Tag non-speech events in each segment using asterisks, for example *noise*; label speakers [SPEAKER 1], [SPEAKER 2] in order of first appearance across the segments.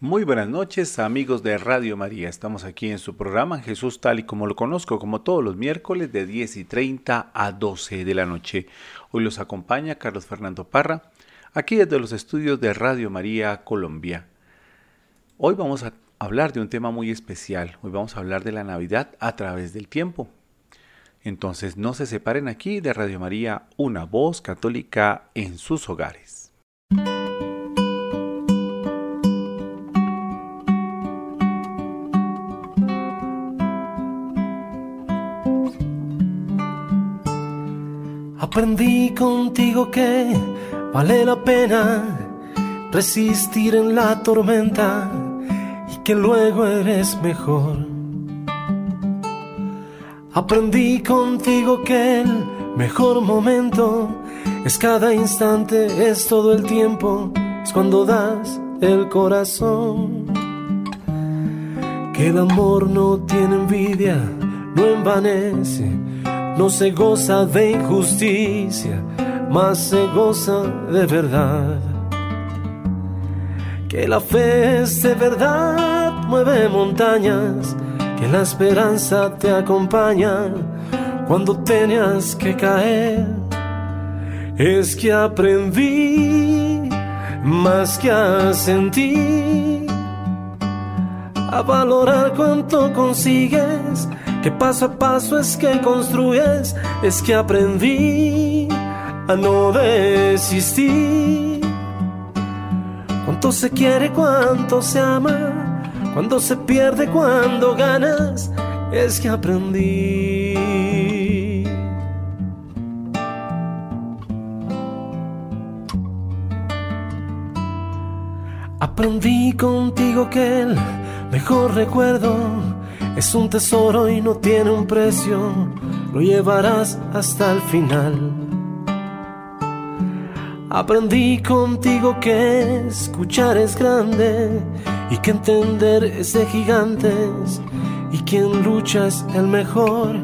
[SPEAKER 1] Muy buenas noches amigos de Radio María. Estamos aquí en su programa Jesús tal y como lo conozco, como todos los miércoles de 10 y 30 a 12 de la noche. Hoy los acompaña Carlos Fernando Parra, aquí desde los estudios de Radio María Colombia. Hoy vamos a hablar de un tema muy especial. Hoy vamos a hablar de la Navidad a través del tiempo. Entonces no se separen aquí de Radio María, una voz católica en sus hogares.
[SPEAKER 2] Aprendí contigo que vale la pena resistir en la tormenta y que luego eres mejor. Aprendí contigo que el mejor momento es cada instante, es todo el tiempo, es cuando das el corazón. Que el amor no tiene envidia, no envanece, no se goza de injusticia, más se goza de verdad. Que la fe es de verdad, mueve montañas que la esperanza te acompaña cuando tenías que caer. Es que aprendí más que a sentir, a valorar cuánto consigues, que paso a paso es que construyes, es que aprendí a no desistir. Cuánto se quiere, cuánto se ama cuando se pierde, cuando ganas, es que aprendí. Aprendí contigo que el mejor recuerdo es un tesoro y no tiene un precio, lo llevarás hasta el final. Aprendí contigo que escuchar es grande y que entender es de gigantes y quien lucha es el mejor.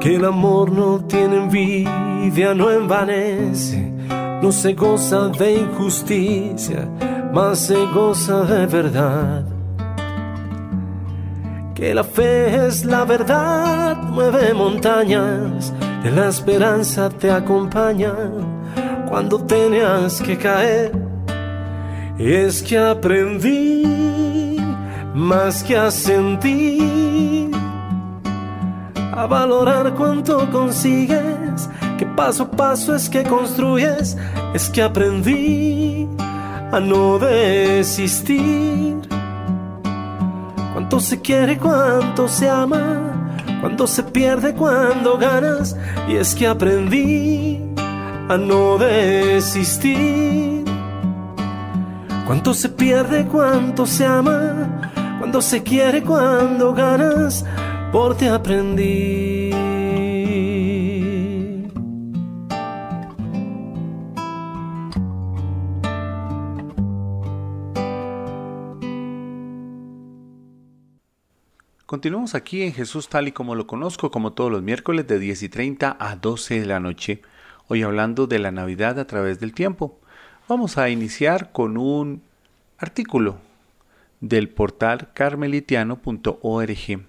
[SPEAKER 2] Que el amor no tiene envidia, no envanece, no se goza de injusticia, más se goza de verdad. Que la fe es la verdad, mueve montañas, que la esperanza te acompaña cuando tenías que caer es que aprendí más que a sentir, a valorar cuánto consigues, que paso a paso es que construyes, es que aprendí a no desistir. Cuánto se quiere, cuánto se ama, cuánto se pierde, cuando ganas, y es que aprendí a no desistir. Cuánto se pierde, cuánto se ama, cuando se quiere, cuando ganas, por te aprendí.
[SPEAKER 1] Continuamos aquí en Jesús tal y como lo conozco, como todos los miércoles de 10 y 30 a 12 de la noche, hoy hablando de la Navidad a través del tiempo. Vamos a iniciar con un artículo del portal carmelitiano.org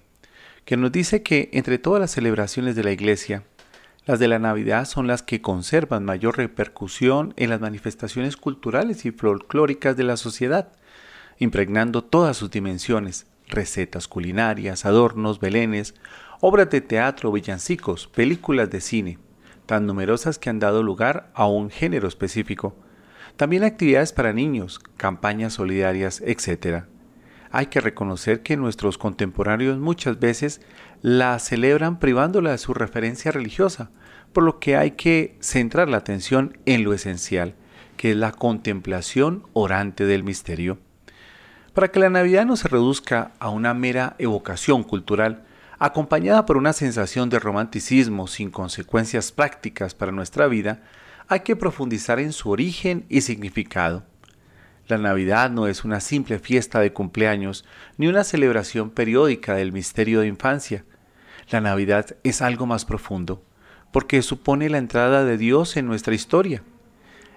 [SPEAKER 1] que nos dice que entre todas las celebraciones de la Iglesia, las de la Navidad son las que conservan mayor repercusión en las manifestaciones culturales y folclóricas de la sociedad, impregnando todas sus dimensiones, recetas culinarias, adornos, belenes, obras de teatro, villancicos, películas de cine, tan numerosas que han dado lugar a un género específico, también actividades para niños, campañas solidarias, etc. Hay que reconocer que nuestros contemporáneos muchas veces la celebran privándola de su referencia religiosa, por lo que hay que centrar la atención en lo esencial, que es la contemplación orante del misterio. Para que la Navidad no se reduzca a una mera evocación cultural, acompañada por una sensación de romanticismo sin consecuencias prácticas para nuestra vida, hay que profundizar en su origen y significado. La Navidad no es una simple fiesta de cumpleaños ni una celebración periódica del misterio de infancia. La Navidad es algo más profundo, porque supone la entrada de Dios en nuestra historia.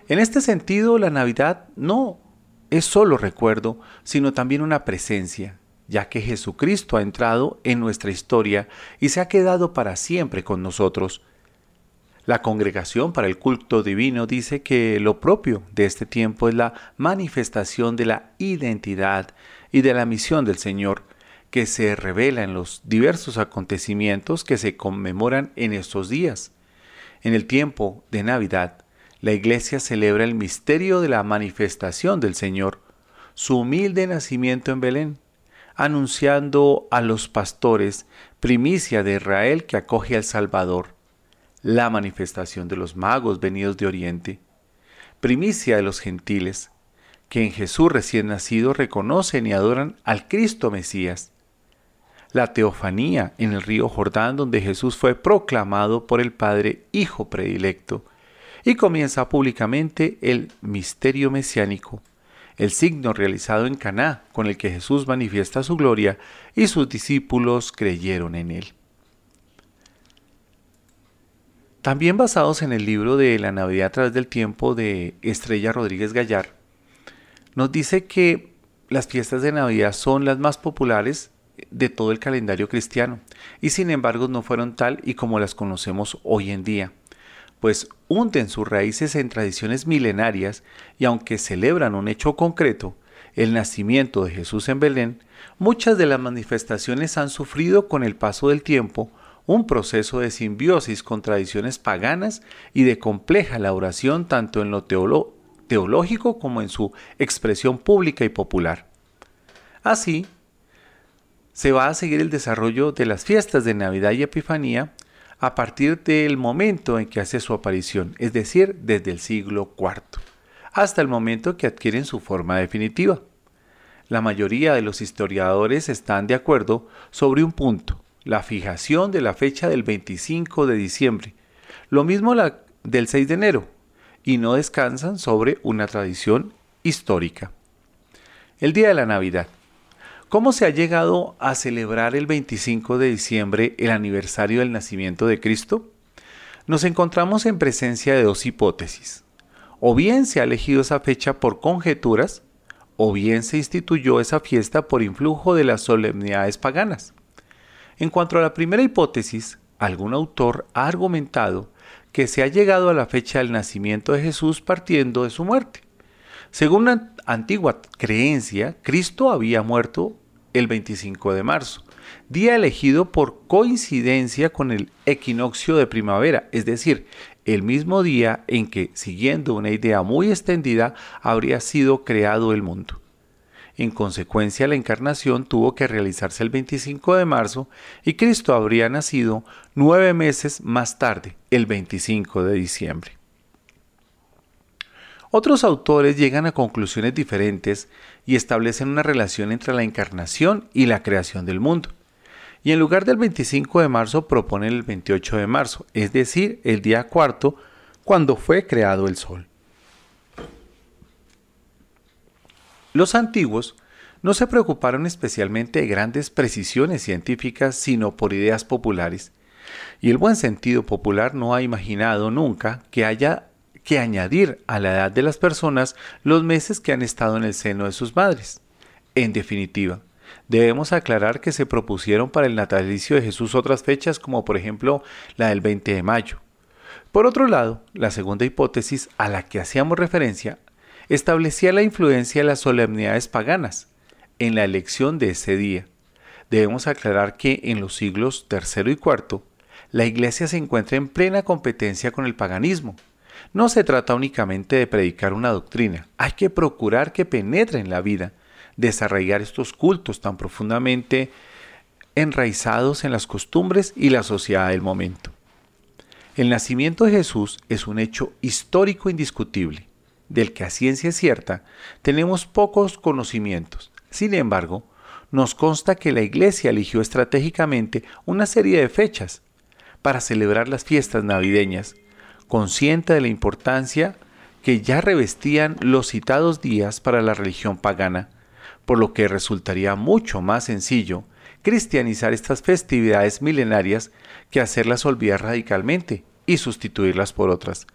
[SPEAKER 1] En este sentido, la Navidad no es solo recuerdo, sino también una presencia, ya que Jesucristo ha entrado en nuestra historia y se ha quedado para siempre con nosotros. La congregación para el culto divino dice que lo propio de este tiempo es la manifestación de la identidad y de la misión del Señor, que se revela en los diversos acontecimientos que se conmemoran en estos días. En el tiempo de Navidad, la Iglesia celebra el misterio de la manifestación del Señor, su humilde nacimiento en Belén, anunciando a los pastores primicia de Israel que acoge al Salvador, la manifestación de los magos venidos de Oriente, primicia de los gentiles, que en Jesús recién nacido reconocen y adoran al Cristo Mesías, la teofanía en el río Jordán donde Jesús fue proclamado por el Padre Hijo predilecto, y comienza públicamente el misterio mesiánico, el signo realizado en Caná con el que Jesús manifiesta su gloria y sus discípulos creyeron en él. También basados en el libro de La Navidad a través del tiempo de Estrella Rodríguez Gallar, nos dice que las fiestas de Navidad son las más populares de todo el calendario cristiano y sin embargo no fueron tal y como las conocemos hoy en día pues hunden sus raíces en tradiciones milenarias y aunque celebran un hecho concreto, el nacimiento de Jesús en Belén, muchas de las manifestaciones han sufrido con el paso del tiempo un proceso de simbiosis con tradiciones paganas y de compleja elaboración tanto en lo teológico como en su expresión pública y popular. Así, se va a seguir el desarrollo de las fiestas de Navidad y Epifanía a partir del momento en que hace su aparición, es decir, desde el siglo IV, hasta el momento que adquieren su forma definitiva. La mayoría de los historiadores están de acuerdo sobre un punto, la fijación de la fecha del 25 de diciembre, lo mismo la del 6 de enero, y no descansan sobre una tradición histórica. El día de la Navidad. ¿Cómo se ha llegado a celebrar el 25 de diciembre el aniversario del nacimiento de Cristo? Nos encontramos en presencia de dos hipótesis. O bien se ha elegido esa fecha por conjeturas, o bien se instituyó esa fiesta por influjo de las solemnidades paganas. En cuanto a la primera hipótesis, algún autor ha argumentado que se ha llegado a la fecha del nacimiento de Jesús partiendo de su muerte. Según una antigua creencia, Cristo había muerto el 25 de marzo, día elegido por coincidencia con el equinoccio de primavera, es decir, el mismo día en que, siguiendo una idea muy extendida, habría sido creado el mundo. En consecuencia, la encarnación tuvo que realizarse el 25 de marzo y Cristo habría nacido nueve meses más tarde, el 25 de diciembre. Otros autores llegan a conclusiones diferentes y establecen una relación entre la encarnación y la creación del mundo. Y en lugar del 25 de marzo proponen el 28 de marzo, es decir, el día cuarto, cuando fue creado el sol. Los antiguos no se preocuparon especialmente de grandes precisiones científicas, sino por ideas populares. Y el buen sentido popular no ha imaginado nunca que haya que añadir a la edad de las personas los meses que han estado en el seno de sus madres. En definitiva, debemos aclarar que se propusieron para el natalicio de Jesús otras fechas como por ejemplo la del 20 de mayo. Por otro lado, la segunda hipótesis a la que hacíamos referencia establecía la influencia de las solemnidades paganas en la elección de ese día. Debemos aclarar que en los siglos III y IV la Iglesia se encuentra en plena competencia con el paganismo, no se trata únicamente de predicar una doctrina, hay que procurar que penetre en la vida, desarraigar estos cultos tan profundamente enraizados en las costumbres y la sociedad del momento. El nacimiento de Jesús es un hecho histórico indiscutible, del que a ciencia cierta tenemos pocos conocimientos. Sin embargo, nos consta que la Iglesia eligió estratégicamente una serie de fechas para celebrar las fiestas navideñas consciente de la importancia que ya revestían los citados días para la religión pagana, por lo que resultaría mucho más sencillo cristianizar estas festividades milenarias que hacerlas olvidar radicalmente y sustituirlas por otras.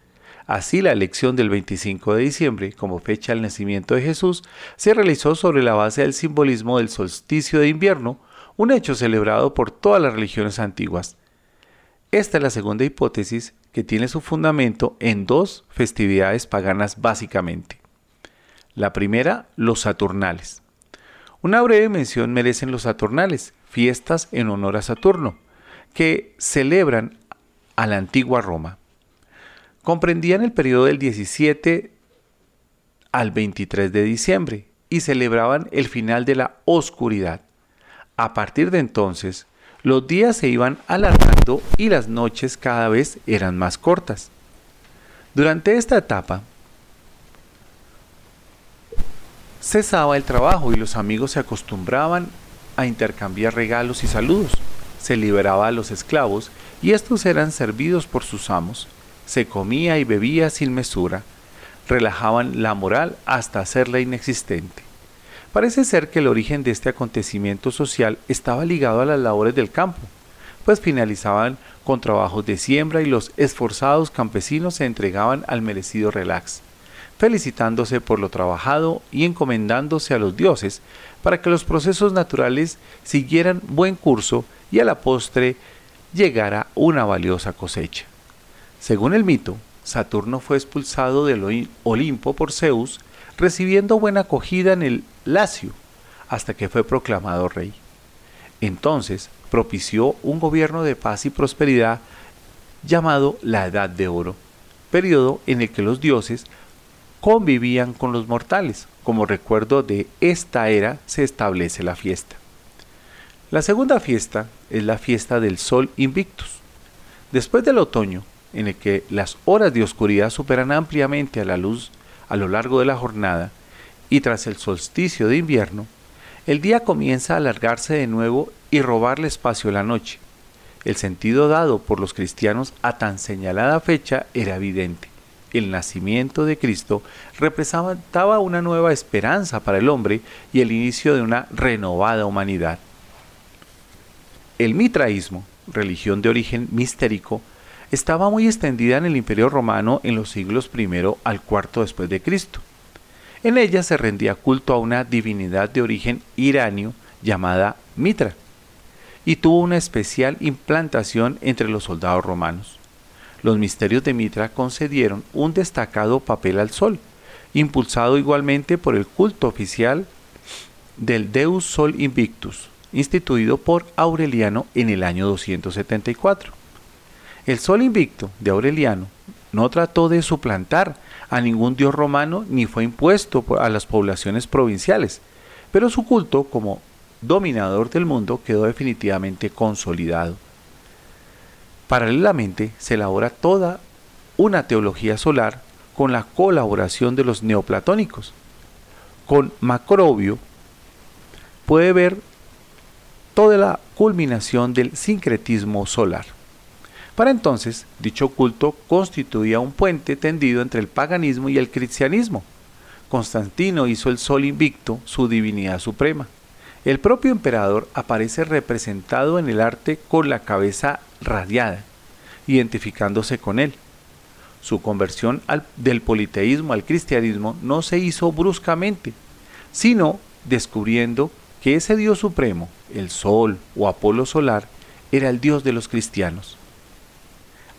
[SPEAKER 1] Así la elección del 25 de diciembre como fecha del nacimiento de Jesús se realizó sobre la base del simbolismo del solsticio de invierno, un hecho celebrado por todas las religiones antiguas. Esta es la segunda hipótesis que tiene su fundamento en dos festividades paganas básicamente. La primera, los Saturnales. Una breve mención merecen los Saturnales, fiestas en honor a Saturno, que celebran a la antigua Roma comprendían el periodo del 17 al 23 de diciembre y celebraban el final de la oscuridad. A partir de entonces, los días se iban alargando y las noches cada vez eran más cortas. Durante esta etapa, cesaba el trabajo y los amigos se acostumbraban a intercambiar regalos y saludos. Se liberaba a los esclavos y estos eran servidos por sus amos se comía y bebía sin mesura, relajaban la moral hasta hacerla inexistente. Parece ser que el origen de este acontecimiento social estaba ligado a las labores del campo, pues finalizaban con trabajos de siembra y los esforzados campesinos se entregaban al merecido relax, felicitándose por lo trabajado y encomendándose a los dioses para que los procesos naturales siguieran buen curso y a la postre llegara una valiosa cosecha. Según el mito, Saturno fue expulsado del Olimpo por Zeus, recibiendo buena acogida en el Lacio, hasta que fue proclamado rey. Entonces propició un gobierno de paz y prosperidad llamado la Edad de Oro, periodo en el que los dioses convivían con los mortales. Como recuerdo de esta era se establece la fiesta. La segunda fiesta es la fiesta del Sol Invictus. Después del otoño, en el que las horas de oscuridad superan ampliamente a la luz a lo largo de la jornada, y tras el solsticio de invierno, el día comienza a alargarse de nuevo y robarle espacio a la noche. El sentido dado por los cristianos a tan señalada fecha era evidente. El nacimiento de Cristo representaba una nueva esperanza para el hombre y el inicio de una renovada humanidad. El mitraísmo, religión de origen mistérico, estaba muy extendida en el Imperio Romano en los siglos I al IV después de Cristo. En ella se rendía culto a una divinidad de origen iranio llamada Mitra, y tuvo una especial implantación entre los soldados romanos. Los misterios de Mitra concedieron un destacado papel al sol, impulsado igualmente por el culto oficial del Deus Sol Invictus, instituido por Aureliano en el año 274. El sol invicto de Aureliano no trató de suplantar a ningún dios romano ni fue impuesto a las poblaciones provinciales, pero su culto como dominador del mundo quedó definitivamente consolidado. Paralelamente se elabora toda una teología solar con la colaboración de los neoplatónicos. Con Macrobio puede ver toda la culminación del sincretismo solar. Para entonces, dicho culto constituía un puente tendido entre el paganismo y el cristianismo. Constantino hizo el sol invicto su divinidad suprema. El propio emperador aparece representado en el arte con la cabeza radiada, identificándose con él. Su conversión del politeísmo al cristianismo no se hizo bruscamente, sino descubriendo que ese Dios supremo, el Sol o Apolo solar, era el Dios de los cristianos.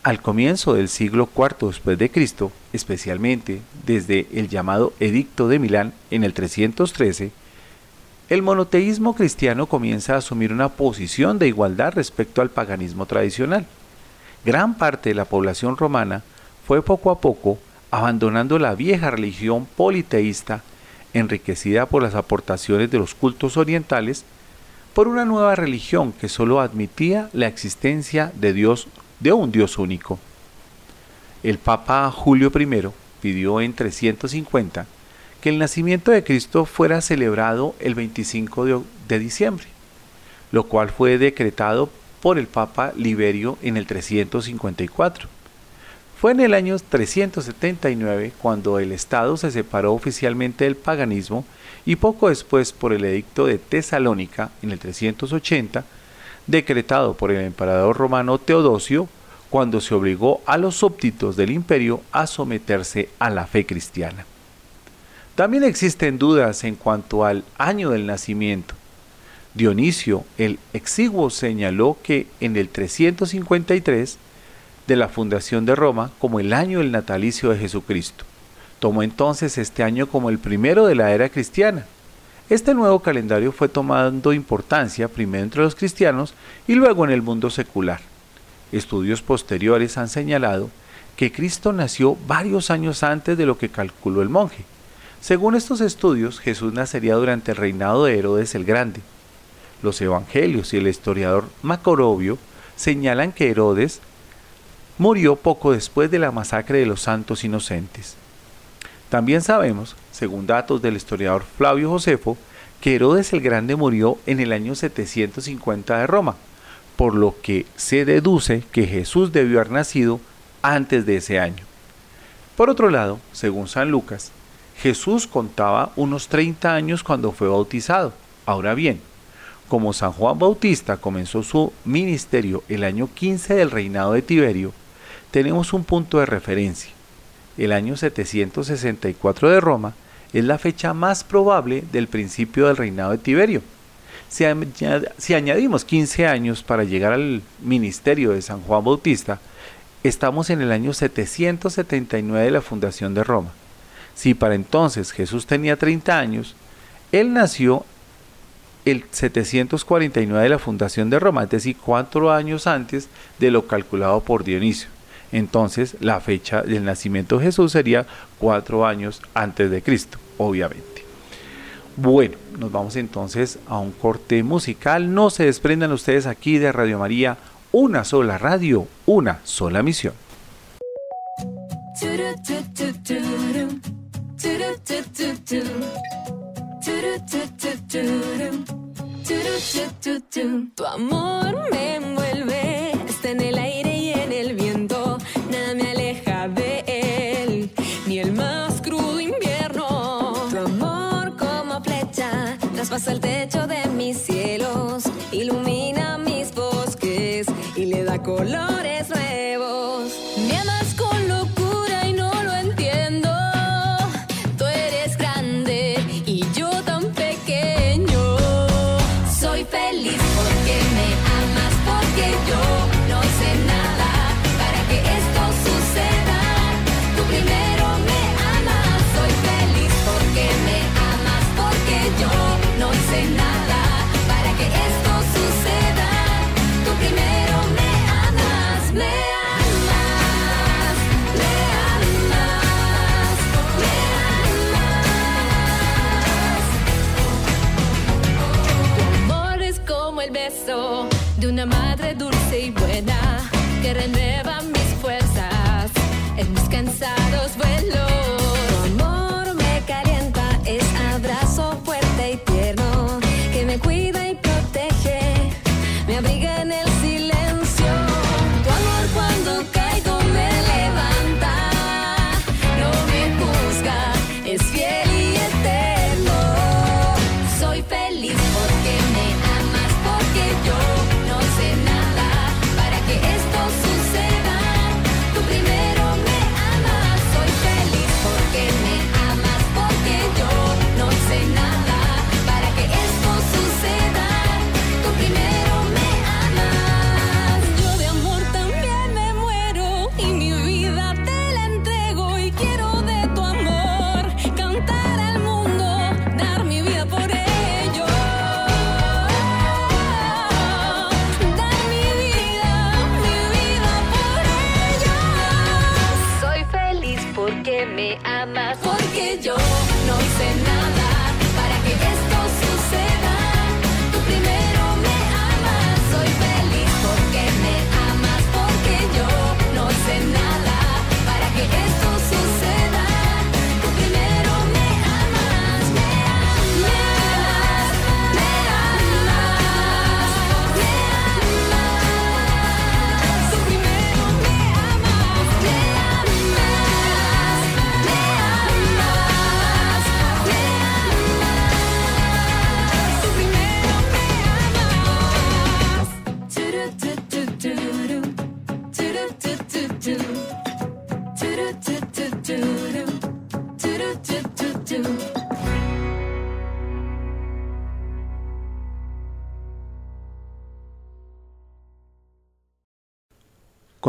[SPEAKER 1] Al comienzo del siglo IV después de Cristo, especialmente desde el llamado Edicto de Milán en el 313, el monoteísmo cristiano comienza a asumir una posición de igualdad respecto al paganismo tradicional. Gran parte de la población romana fue poco a poco abandonando la vieja religión politeísta, enriquecida por las aportaciones de los cultos orientales, por una nueva religión que sólo admitía la existencia de Dios de un Dios único. El Papa Julio I pidió en 350 que el nacimiento de Cristo fuera celebrado el 25 de, de diciembre, lo cual fue decretado por el Papa Liberio en el 354. Fue en el año 379 cuando el Estado se separó oficialmente del paganismo y poco después por el edicto de Tesalónica en el 380 decretado por el emperador romano Teodosio, cuando se obligó a los súbditos del imperio a someterse a la fe cristiana. También existen dudas en cuanto al año del nacimiento. Dionisio el Exiguo señaló que en el 353 de la fundación de Roma como el año del natalicio de Jesucristo. Tomó entonces este año como el primero de la era cristiana. Este nuevo calendario fue tomando importancia primero entre los cristianos y luego en el mundo secular. Estudios posteriores han señalado que Cristo nació varios años antes de lo que calculó el monje, según estos estudios, Jesús nacería durante el reinado de Herodes el Grande. Los evangelios y el historiador Macorobio señalan que Herodes murió poco después de la masacre de los santos inocentes. También sabemos, según datos del historiador Flavio Josefo, que Herodes el Grande murió en el año 750 de Roma, por lo que se deduce que Jesús debió haber nacido antes de ese año. Por otro lado, según San Lucas, Jesús contaba unos 30 años cuando fue bautizado. Ahora bien, como San Juan Bautista comenzó su ministerio el año 15 del reinado de Tiberio, tenemos un punto de referencia. El año 764 de Roma es la fecha más probable del principio del reinado de Tiberio. Si, añadimos 15 años para llegar al ministerio de San Juan Bautista, estamos en el año 779 de la fundación de Roma. Si para entonces Jesús tenía 30 años, él nació el 749 de la fundación de Roma, es decir, cuatro años antes de lo calculado por Dionisio. Entonces, la fecha del nacimiento de Jesús sería cuatro años antes de Cristo, obviamente. Bueno, nos vamos entonces a un corte musical. No se desprendan ustedes aquí de Radio María, una sola radio, una sola misión.
[SPEAKER 3] Tu amor me traspasa el techo de mis cielos, ilumina mis bosques y le da colores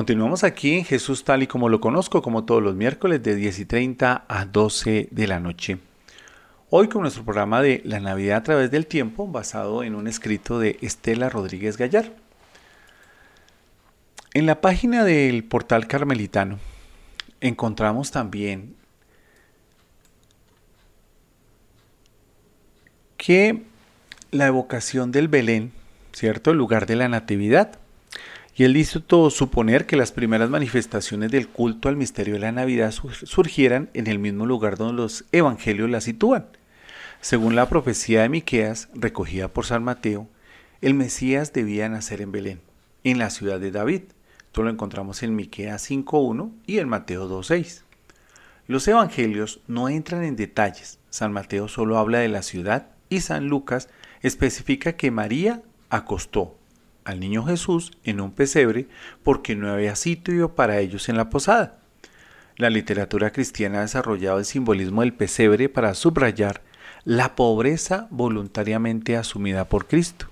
[SPEAKER 1] Continuamos aquí en Jesús tal y como lo conozco, como todos los miércoles de 10 y 30 a 12 de la noche. Hoy con nuestro programa de La Navidad a través del tiempo, basado en un escrito de Estela Rodríguez Gallar. En la página del portal carmelitano encontramos también que la evocación del Belén, ¿cierto? El lugar de la Natividad, y él hizo suponer que las primeras manifestaciones del culto al misterio de la Navidad surgieran en el mismo lugar donde los evangelios la sitúan. Según la profecía de Miqueas, recogida por San Mateo, el Mesías debía nacer en Belén, en la ciudad de David. Esto lo encontramos en Miqueas 5.1 y en Mateo 2.6. Los evangelios no entran en detalles. San Mateo solo habla de la ciudad y San Lucas especifica que María acostó al niño Jesús en un pesebre porque no había sitio para ellos en la posada. La literatura cristiana ha desarrollado el simbolismo del pesebre para subrayar la pobreza voluntariamente asumida por Cristo.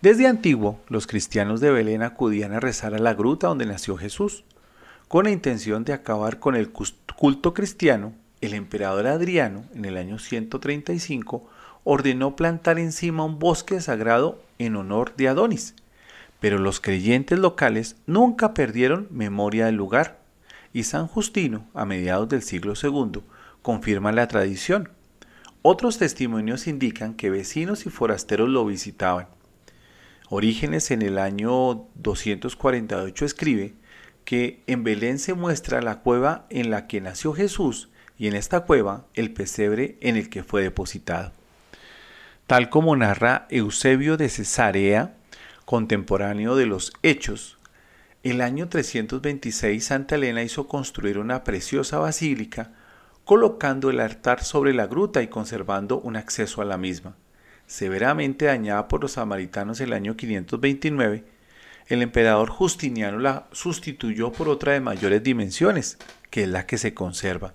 [SPEAKER 1] Desde antiguo, los cristianos de Belén acudían a rezar a la gruta donde nació Jesús. Con la intención de acabar con el culto cristiano, el emperador Adriano, en el año 135, ordenó plantar encima un bosque sagrado en honor de Adonis, pero los creyentes locales nunca perdieron memoria del lugar, y San Justino, a mediados del siglo II, confirma la tradición. Otros testimonios indican que vecinos y forasteros lo visitaban. Orígenes en el año 248 escribe que en Belén se muestra la cueva en la que nació Jesús y en esta cueva el pesebre en el que fue depositado. Tal como narra Eusebio de Cesarea, contemporáneo de los Hechos, el año 326 Santa Elena hizo construir una preciosa basílica, colocando el altar sobre la gruta y conservando un acceso a la misma. Severamente dañada por los samaritanos el año 529, el emperador Justiniano la sustituyó por otra de mayores dimensiones, que es la que se conserva.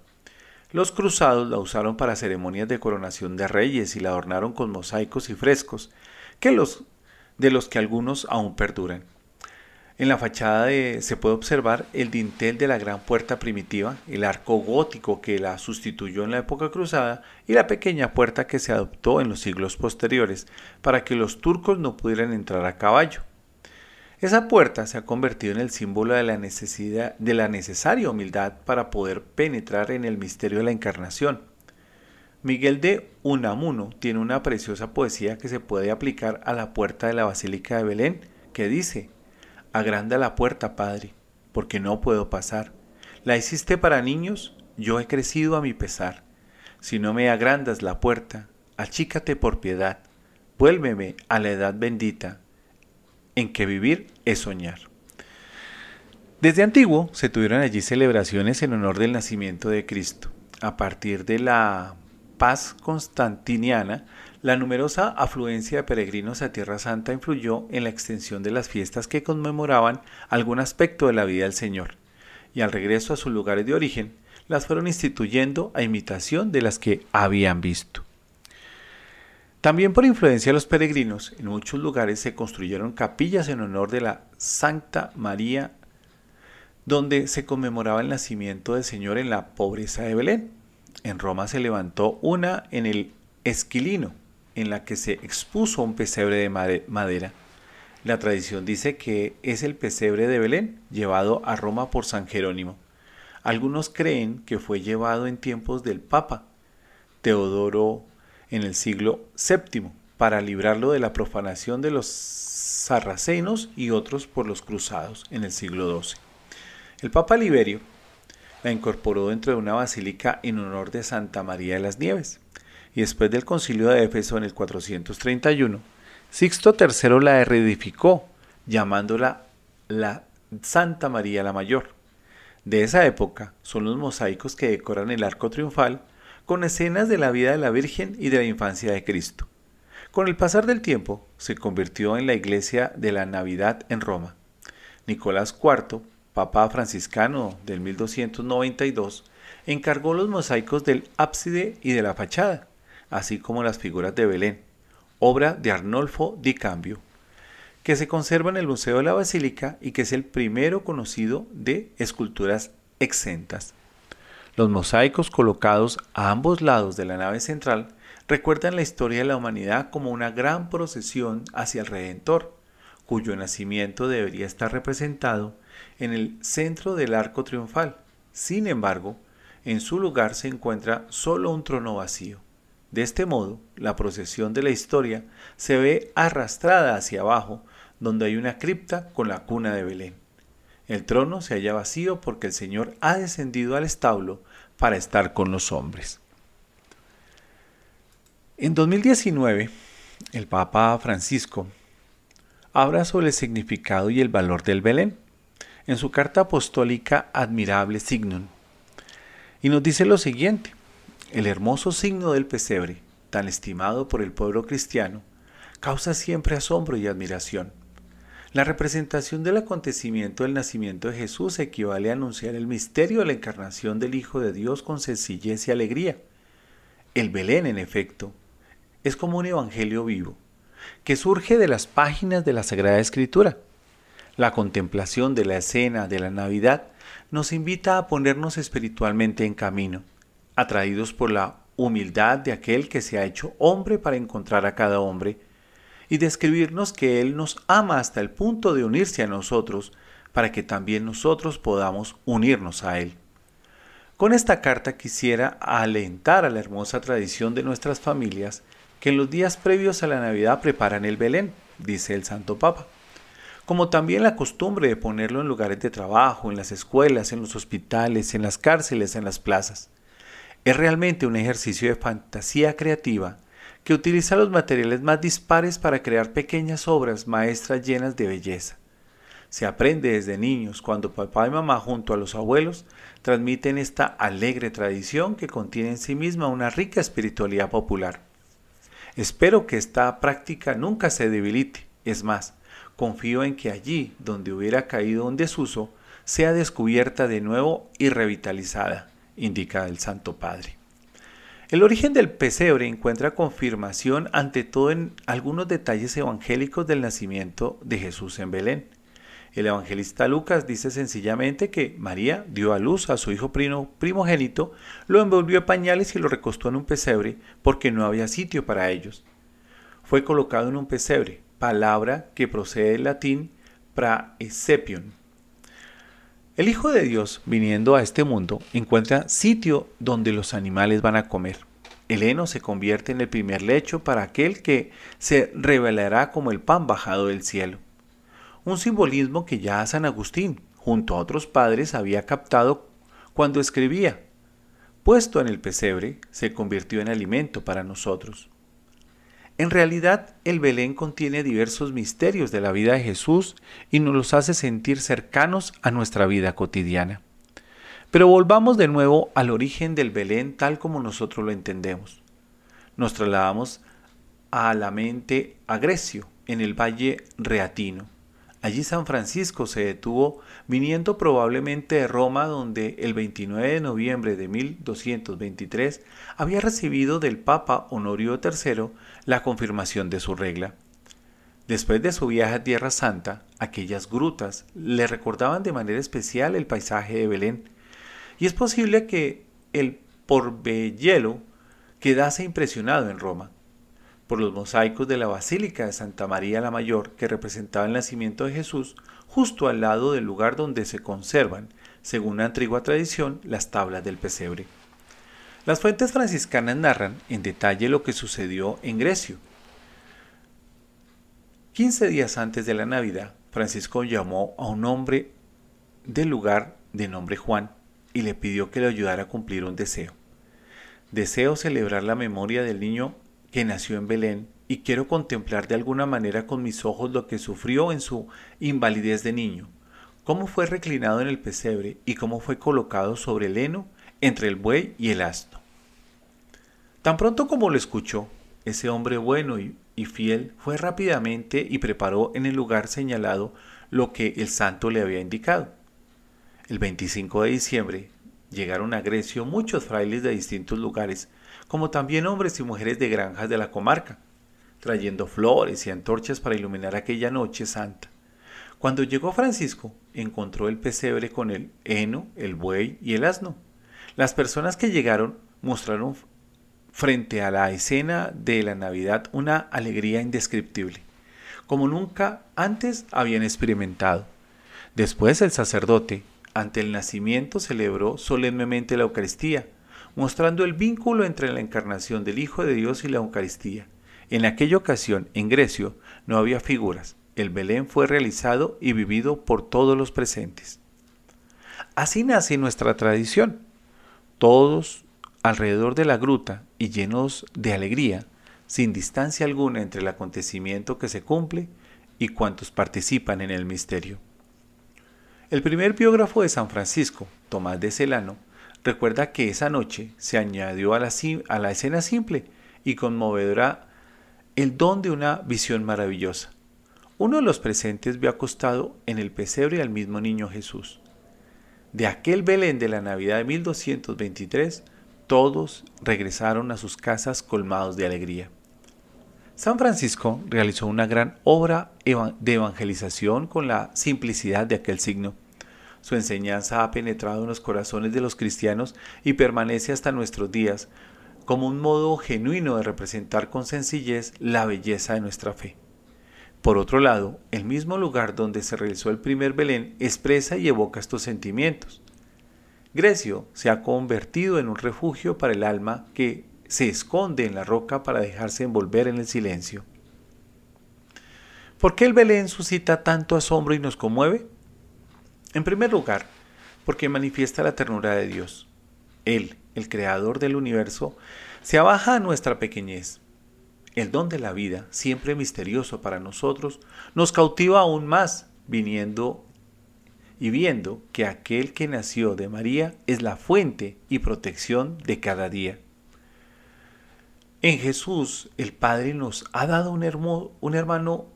[SPEAKER 1] Los cruzados la usaron para ceremonias de coronación de reyes y la adornaron con mosaicos y frescos, que los de los que algunos aún perduran. En la fachada se puede observar el dintel de la gran puerta primitiva, el arco gótico que la sustituyó en la época cruzada y la pequeña puerta que se adoptó en los siglos posteriores para que los turcos no pudieran entrar a caballo. Esa puerta se ha convertido en el símbolo de la necesidad de la necesaria humildad para poder penetrar en el misterio de la encarnación Miguel de Unamuno tiene una preciosa poesía que se puede aplicar a la puerta de la Basílica de Belén, que dice, Agranda la puerta, Padre, porque no puedo pasar. La hiciste para niños, yo he crecido a mi pesar. Si no me agrandas la puerta, achícate por piedad, vuélveme a la edad bendita, en que vivir es soñar. Desde antiguo se tuvieron allí celebraciones en honor del nacimiento de Cristo. A partir de la paz constantiniana, la numerosa afluencia de peregrinos a Tierra Santa influyó en la extensión de las fiestas que conmemoraban algún aspecto de la vida del Señor, y al regreso a sus lugares de origen, las fueron instituyendo a imitación de las que habían visto. También por influencia de los peregrinos, en muchos lugares se construyeron capillas en honor de la Santa María, donde se conmemoraba el nacimiento del Señor en la pobreza de Belén. En Roma se levantó una en el Esquilino, en la que se expuso un pesebre de madera. La tradición dice que es el pesebre de Belén, llevado a Roma por San Jerónimo. Algunos creen que fue llevado en tiempos del Papa Teodoro en el siglo VII para librarlo de la profanación de los sarracenos y otros por los cruzados en el siglo XII. El Papa Liberio la incorporó dentro de una basílica en honor de Santa María de las Nieves. Y después del concilio de Éfeso en el 431, Sixto III la reedificó, llamándola la Santa María la Mayor. De esa época son los mosaicos que decoran el arco triunfal con escenas de la vida de la Virgen y de la infancia de Cristo. Con el pasar del tiempo se convirtió en la iglesia de la Navidad en Roma. Nicolás IV Papa franciscano del 1292, encargó los mosaicos del ábside y de la fachada, así como las figuras de Belén, obra de Arnolfo di Cambio, que se conserva en el Museo de la Basílica y que es el primero conocido de esculturas exentas. Los mosaicos colocados a ambos lados de la nave central recuerdan la historia de la humanidad como una gran procesión hacia el Redentor, cuyo nacimiento debería estar representado en el centro del arco triunfal. Sin embargo, en su lugar se encuentra solo un trono vacío. De este modo, la procesión de la historia se ve arrastrada hacia abajo, donde hay una cripta con la cuna de Belén. El trono se halla vacío porque el Señor ha descendido al establo para estar con los hombres. En 2019, el Papa Francisco habla sobre el significado y el valor del Belén en su carta apostólica Admirable Signum. Y nos dice lo siguiente, el hermoso signo del pesebre, tan estimado por el pueblo cristiano, causa siempre asombro y admiración. La representación del acontecimiento del nacimiento de Jesús equivale a anunciar el misterio de la encarnación del Hijo de Dios con sencillez y alegría. El Belén, en efecto, es como un evangelio vivo, que surge de las páginas de la Sagrada Escritura. La contemplación de la escena de la Navidad nos invita a ponernos espiritualmente en camino, atraídos por la humildad de aquel que se ha hecho hombre para encontrar a cada hombre, y describirnos que Él nos ama hasta el punto de unirse a nosotros, para que también nosotros podamos unirnos a Él. Con esta carta quisiera alentar a la hermosa tradición de nuestras familias que en los días previos a la Navidad preparan el Belén, dice el Santo Papa, como también la costumbre de ponerlo en lugares de trabajo, en las escuelas, en los hospitales, en las cárceles, en las plazas. Es realmente un ejercicio de fantasía creativa que utiliza los materiales más dispares para crear pequeñas obras maestras llenas de belleza. Se aprende desde niños cuando papá y mamá junto a los abuelos transmiten esta alegre tradición que contiene en sí misma una rica espiritualidad popular. Espero que esta práctica nunca se debilite. Es más, confío en que allí donde hubiera caído un desuso, sea descubierta de nuevo y revitalizada, indica el Santo Padre. El origen del pesebre encuentra confirmación ante todo en algunos detalles evangélicos del nacimiento de Jesús en Belén. El evangelista Lucas dice sencillamente que María dio a luz a su hijo primogénito, lo envolvió en pañales y lo recostó en un pesebre porque no había sitio para ellos. Fue colocado en un pesebre, palabra que procede del latín praesepion. El Hijo de Dios, viniendo a este mundo, encuentra sitio donde los animales van a comer. El heno se convierte en el primer lecho para aquel que se revelará como el pan bajado del cielo un simbolismo que ya San Agustín, junto a otros padres, había captado cuando escribía. Puesto en el pesebre, se convirtió en alimento para nosotros. En realidad, el Belén contiene diversos misterios de la vida de Jesús y nos los hace sentir cercanos a nuestra vida cotidiana. Pero volvamos de nuevo al origen del Belén tal como nosotros lo entendemos. Nos trasladamos a la mente a Grecio, en el valle reatino. Allí San Francisco se detuvo viniendo probablemente de Roma donde el 29 de noviembre de 1223 había recibido del Papa Honorio III la confirmación de su regla. Después de su viaje a Tierra Santa, aquellas grutas le recordaban de manera especial el paisaje de Belén, y es posible que el Porbellelo quedase impresionado en Roma por los mosaicos de la Basílica de Santa María la Mayor que representaba el nacimiento de Jesús, justo al lado del lugar donde se conservan, según una antigua tradición, las tablas del pesebre. Las fuentes franciscanas narran en detalle lo que sucedió en Grecio. Quince días antes de la Navidad, Francisco llamó a un hombre del lugar de nombre Juan y le pidió que le ayudara a cumplir un deseo. Deseo celebrar la memoria del niño que nació en Belén, y quiero contemplar de alguna manera con mis ojos lo que sufrió en su invalidez de niño, cómo fue reclinado en el pesebre y cómo fue colocado sobre el heno entre el buey y el asno. Tan pronto como lo escuchó, ese hombre bueno y, fiel fue rápidamente y preparó en el lugar señalado lo que el santo le había indicado. El 25 de diciembre llegaron a Grecio muchos frailes de distintos lugares como también hombres y mujeres de granjas de la comarca. trayendo flores y antorchas para iluminar aquella noche santa. Cuando llegó Francisco, encontró el pesebre con el heno, el buey y el asno. Las personas que llegaron mostraron frente a la escena de la Navidad una alegría indescriptible, como nunca antes habían experimentado. Después el sacerdote, ante el nacimiento, celebró solemnemente la Eucaristía, mostrando el vínculo entre la encarnación del Hijo de Dios y la Eucaristía. En aquella ocasión, en Grecio, no había figuras. El Belén fue realizado y vivido por todos los presentes. Así nace nuestra tradición. Todos alrededor de la gruta y llenos de alegría, sin distancia alguna entre el acontecimiento que se cumple y cuantos participan en el misterio. El primer biógrafo de San Francisco, Tomás de Celano, recuerda que esa noche se añadió a la, a la escena simple y conmovedora el don de una visión maravillosa. Uno de los presentes vio acostado en el pesebre al mismo niño Jesús. De aquel Belén de la Navidad de 1223, todos regresaron a sus casas colmados de alegría. San Francisco realizó una gran obra de evangelización con la simplicidad de aquel signo. Su enseñanza ha penetrado en los corazones de los cristianos y permanece hasta nuestros días como un modo genuino de representar con sencillez la belleza de nuestra fe. Por otro lado, el mismo lugar donde se realizó el primer Belén expresa y evoca estos sentimientos. Grecio se ha convertido en un refugio para el alma que se esconde en la roca para dejarse envolver en el silencio. ¿Por qué el Belén suscita tanto asombro y nos conmueve? En primer lugar, porque manifiesta la ternura de Dios. Él, el creador del universo, se abaja a nuestra pequeñez. El don de la vida, siempre misterioso para nosotros, nos cautiva aún más, viniendo y viendo que aquel que nació de María es la fuente y protección de cada día. En Jesús el Padre nos ha dado un, un hermano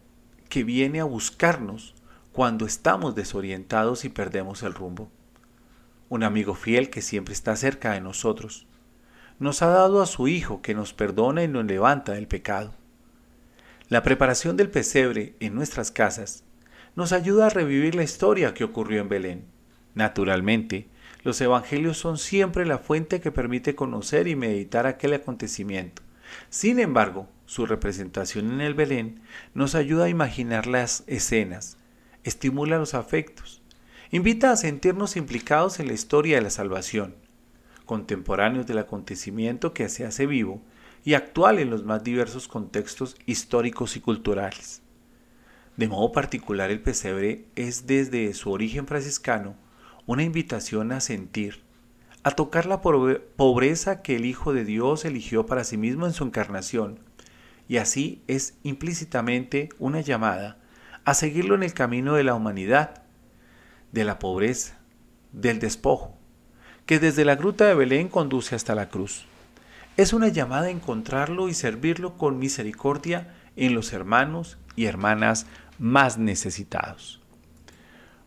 [SPEAKER 1] que viene a buscarnos cuando estamos desorientados y perdemos el rumbo. Un amigo fiel que siempre está cerca de nosotros. Nos ha dado a su Hijo que nos perdona y nos levanta del pecado. La preparación del pesebre en nuestras casas nos ayuda a revivir la historia que ocurrió en Belén. Naturalmente, los evangelios son siempre la fuente que permite conocer y meditar aquel acontecimiento. Sin embargo, su representación en el Belén nos ayuda a imaginar las escenas, estimula los afectos, invita a sentirnos implicados en la historia de la salvación, contemporáneos del acontecimiento que se hace vivo y actual en los más diversos contextos históricos y culturales. De modo particular, el pesebre es desde su origen franciscano una invitación a sentir, a tocar la pobreza que el Hijo de Dios eligió para sí mismo en su encarnación, y así es implícitamente una llamada a seguirlo en el camino de la humanidad, de la pobreza, del despojo, que desde la gruta de Belén conduce hasta la cruz. Es una llamada a encontrarlo y servirlo con misericordia en los hermanos y hermanas más necesitados.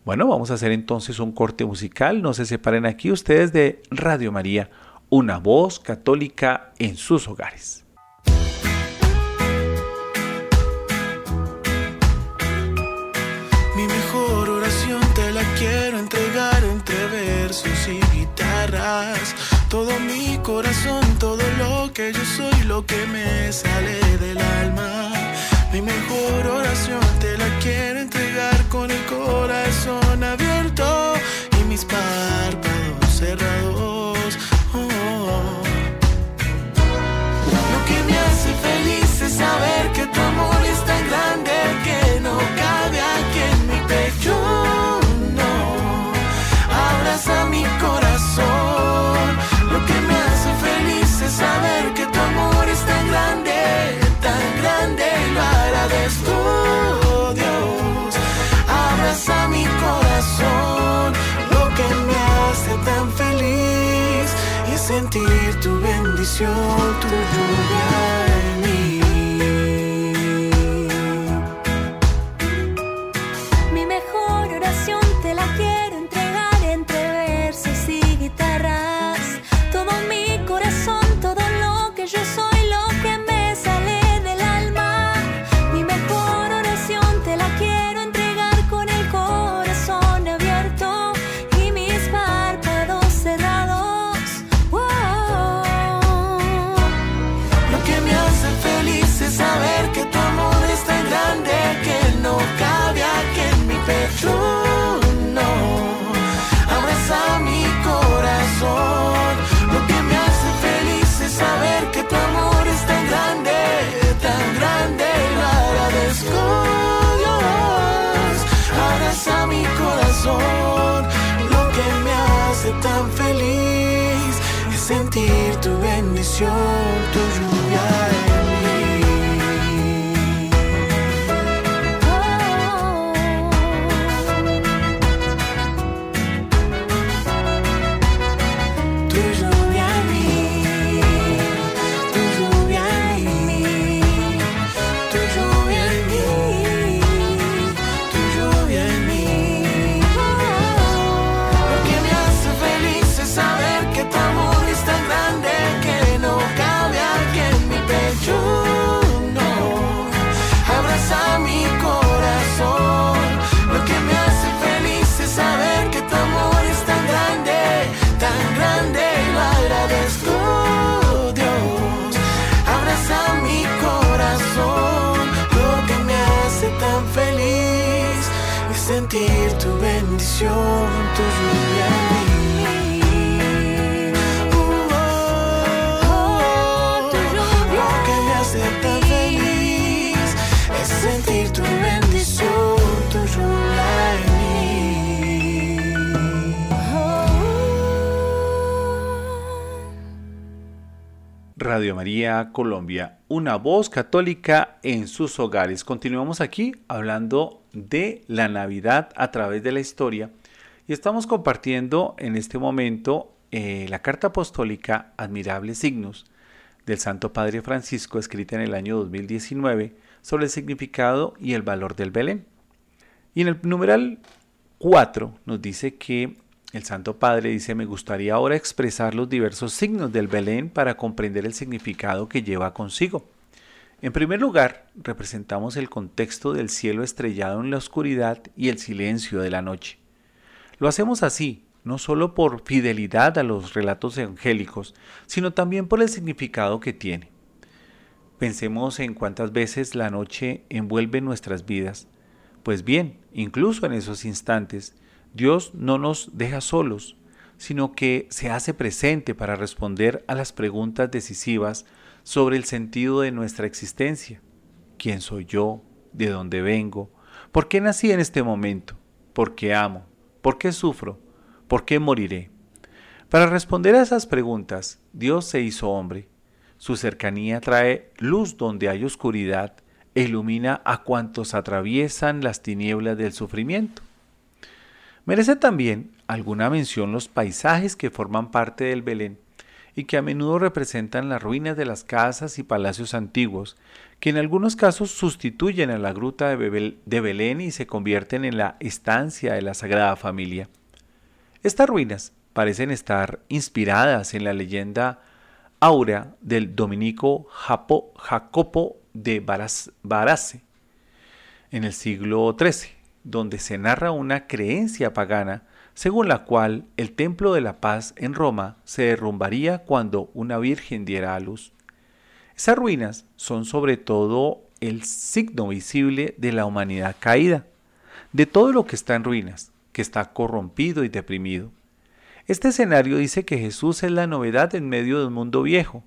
[SPEAKER 1] Bueno, vamos a hacer entonces un corte musical. No se separen aquí ustedes de Radio María, una voz católica en sus hogares.
[SPEAKER 4] Corazón, todo lo que yo soy, lo que me sale del alma. Mi mejor oración te la quiero entregar con el corazón abierto y mis párpados cerrados. Oh. Lo que me hace feliz es saber que tu amor es tan grande que no cabe aquí en mi pecho. Sentir tu bendición, tu lluvia tu bendición, tu bendición,
[SPEAKER 1] Radio María Colombia, una voz católica en sus hogares. Continuamos aquí hablando de la Navidad a través de la historia y estamos compartiendo en este momento eh, la carta apostólica Admirables Signos del Santo Padre Francisco escrita en el año 2019 sobre el significado y el valor del Belén. Y en el numeral 4 nos dice que el Santo Padre dice, me gustaría ahora expresar los diversos signos del Belén para comprender el significado que lleva consigo. En primer lugar, representamos el contexto del cielo estrellado en la oscuridad y el silencio de la noche. Lo hacemos así, no solo por fidelidad a los relatos evangélicos, sino también por el significado que tiene. Pensemos en cuántas veces la noche envuelve nuestras vidas. Pues bien, incluso en esos instantes, Dios no nos deja solos, sino que se hace presente para responder a las preguntas decisivas sobre el sentido de nuestra existencia. ¿Quién soy yo? ¿De dónde vengo? ¿Por qué nací en este momento? ¿Por qué amo? ¿Por qué sufro? ¿Por qué moriré? Para responder a esas preguntas, Dios se hizo hombre. Su cercanía trae luz donde hay oscuridad e ilumina a cuantos atraviesan las tinieblas del sufrimiento. Merece también alguna mención los paisajes que forman parte del Belén y que a menudo representan las ruinas de las casas y palacios antiguos, que en algunos casos sustituyen a la gruta de, Belén y se convierten en la estancia de la Sagrada Familia. Estas ruinas parecen estar inspiradas en la leyenda áurea del dominico Japo- Jacopo de Barace en el siglo XIII, donde se narra una creencia pagana según la cual el Templo de la Paz en Roma se derrumbaría cuando una virgen diera a luz. Esas ruinas son sobre todo el signo visible de la humanidad caída, de todo lo que está en ruinas, que está corrompido y deprimido. Este escenario dice que Jesús es la novedad en medio de un mundo viejo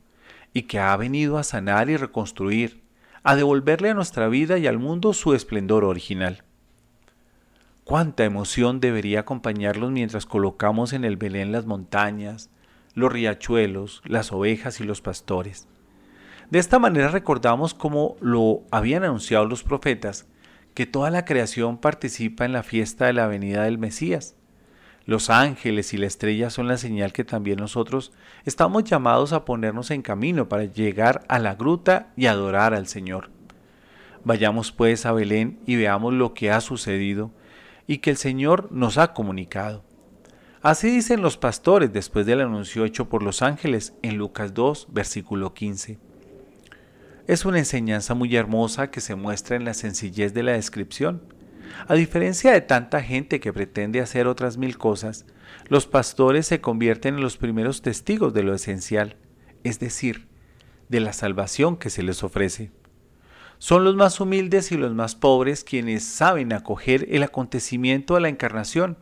[SPEAKER 1] y que ha venido a sanar y reconstruir, a devolverle a nuestra vida y al mundo su esplendor original. Cuánta emoción debería acompañarlos mientras colocamos en el Belén las montañas, los riachuelos, las ovejas y los pastores. De esta manera recordamos como lo habían anunciado los profetas, que toda la creación participa en la fiesta de la venida del Mesías. Los ángeles y la estrella son la señal que también nosotros estamos llamados a ponernos en camino para llegar a la gruta y adorar al Señor. Vayamos pues a Belén y veamos lo que ha sucedido y que el Señor nos ha comunicado. Así dicen los pastores después del anuncio hecho por los ángeles en Lucas 2, versículo 15. Es una enseñanza muy hermosa que se muestra en la sencillez de la descripción. A diferencia de tanta gente que pretende hacer otras mil cosas, los pastores se convierten en los primeros testigos de lo esencial, es decir, de la salvación que se les ofrece. Son los más humildes y los más pobres quienes saben acoger el acontecimiento de la encarnación.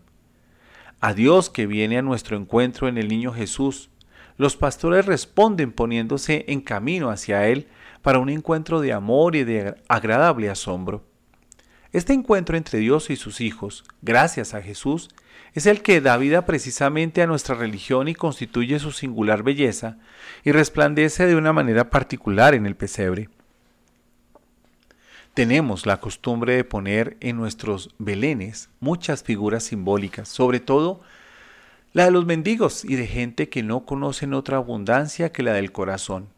[SPEAKER 1] A Dios que viene a nuestro encuentro en el niño Jesús, los pastores responden poniéndose en camino hacia Él para un encuentro de amor y de agradable asombro. Este encuentro entre Dios y sus hijos, gracias a Jesús, es el que da vida precisamente a nuestra religión y constituye su singular belleza y resplandece de una manera particular en el pesebre. Tenemos la costumbre de poner en nuestros belenes muchas figuras simbólicas, sobre todo la de los mendigos y de gente que no conocen otra abundancia que la del corazón.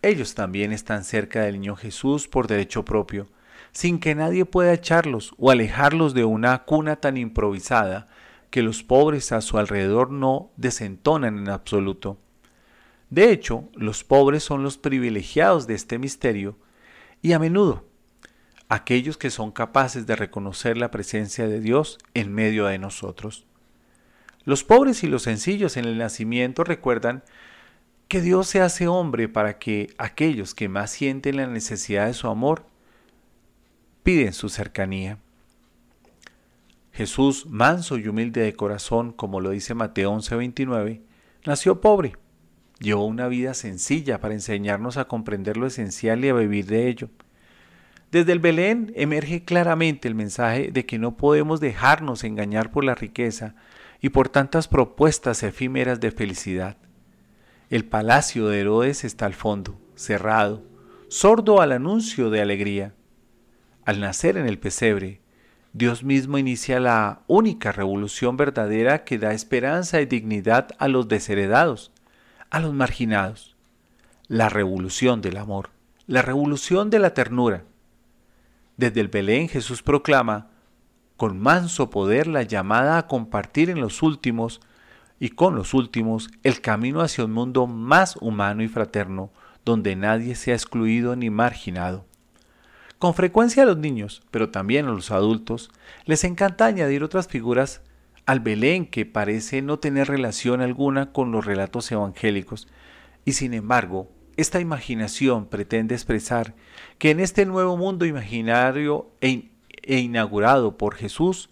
[SPEAKER 1] Ellos también están cerca del niño Jesús por derecho propio, sin que nadie pueda echarlos o alejarlos de una cuna tan improvisada que los pobres a su alrededor no desentonan en absoluto. De hecho, los pobres son los privilegiados de este misterio y a menudo aquellos que son capaces de reconocer la presencia de Dios en medio de nosotros. Los pobres y los sencillos en el nacimiento recuerdan que Dios se hace hombre para que aquellos que más sienten la necesidad de su amor piden su cercanía. Jesús, manso y humilde de corazón, como lo dice Mateo 11:29, nació pobre. Llevó una vida sencilla para enseñarnos a comprender lo esencial y a vivir de ello. Desde el Belén emerge claramente el mensaje de que no podemos dejarnos engañar por la riqueza y por tantas propuestas efímeras de felicidad. El palacio de Herodes está al fondo, cerrado, sordo al anuncio de alegría. Al nacer en el pesebre, Dios mismo inicia la única revolución verdadera que da esperanza y dignidad a los desheredados, a los marginados. La revolución del amor, la revolución de la ternura. Desde el Belén Jesús proclama con manso poder la llamada a compartir en los últimos y con los últimos el camino hacia un mundo más humano y fraterno, donde nadie sea excluido ni marginado. Con frecuencia a los niños, pero también a los adultos, les encanta añadir otras figuras al Belén que parece no tener relación alguna con los relatos evangélicos, y sin embargo, esta imaginación pretende expresar que en este nuevo mundo imaginario e, e inaugurado por Jesús,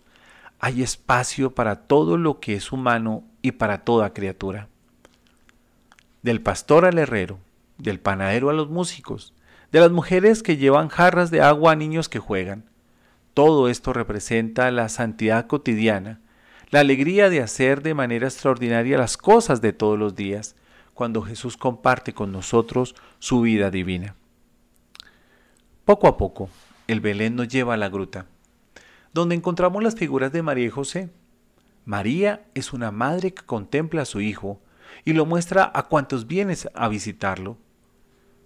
[SPEAKER 1] hay espacio para todo lo que es humano y para toda criatura. Del pastor al herrero, del panadero a los músicos, de las mujeres que llevan jarras de agua a niños que juegan. Todo esto representa la santidad cotidiana, la alegría de hacer de manera extraordinaria las cosas de todos los días, cuando Jesús comparte con nosotros su vida divina. Poco a poco, el Belén nos lleva a la gruta, donde encontramos las figuras de María y José. María es una madre que contempla a su hijo y lo muestra a cuantos vienes a visitarlo.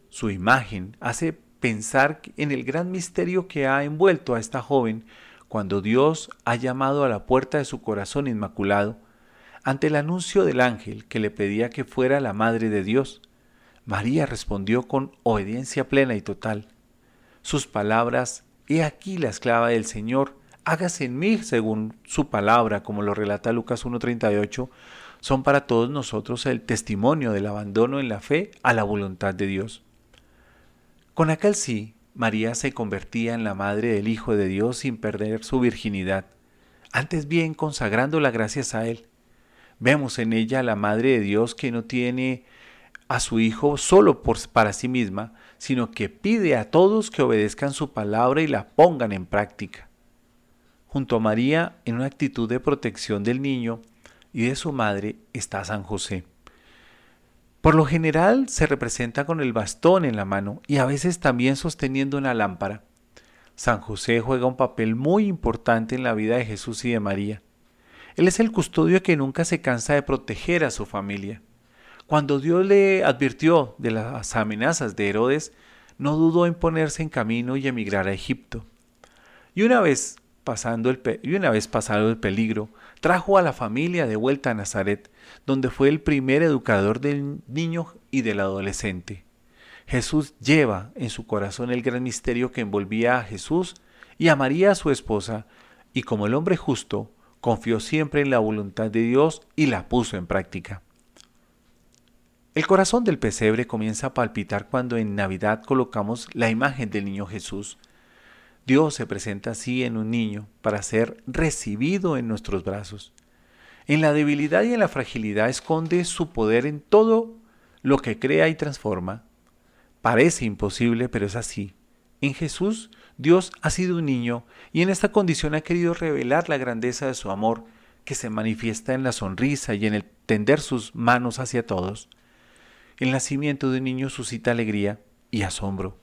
[SPEAKER 1] Su imagen hace pensar en el gran misterio que ha envuelto a esta joven cuando Dios ha llamado a la puerta de su corazón inmaculado ante el anuncio del ángel que le pedía que fuera la Madre de Dios. María respondió con obediencia plena y total. Sus palabras, He aquí la esclava del Señor, hágase en mí según su palabra, como lo relata Lucas 1.38, son para todos nosotros el testimonio del abandono en la fe a la voluntad de Dios. Con aquel sí, María se convertía en la madre del Hijo de Dios sin perder su virginidad, antes bien consagrándola gracias a Él. Vemos en ella la Madre de Dios que no tiene a su Hijo solo por, para sí misma, sino que pide a todos que obedezcan su palabra y la pongan en práctica. Junto a María, en una actitud de protección del niño y de su madre, está San José. Por lo general se representa con el bastón en la mano y a veces también sosteniendo una lámpara. San José juega un papel muy importante en la vida de Jesús y de María. Él es el custodio que nunca se cansa de proteger a su familia. Cuando Dios le advirtió de las amenazas de Herodes, no dudó en ponerse en camino y emigrar a Egipto. Y una vez pasando el, y una vez pasado el peligro, trajo a la familia de vuelta a Nazaret, donde fue el primer educador del niño y del adolescente. Jesús lleva en su corazón el gran misterio que envolvía a Jesús y a María su esposa, y como el hombre justo, confió siempre en la voluntad de Dios y la puso en práctica. El corazón del pesebre comienza a palpitar cuando en Navidad colocamos la imagen del niño Jesús, Dios se presenta así en un niño para ser recibido en nuestros brazos. En la debilidad y en la fragilidad esconde su poder en todo lo que crea y transforma. Parece imposible, pero es así. En Jesús, Dios ha sido un niño y en esta condición ha querido revelar la grandeza de su amor, que se manifiesta en la sonrisa y en el tender sus manos hacia todos. El nacimiento de un niño suscita alegría y asombro,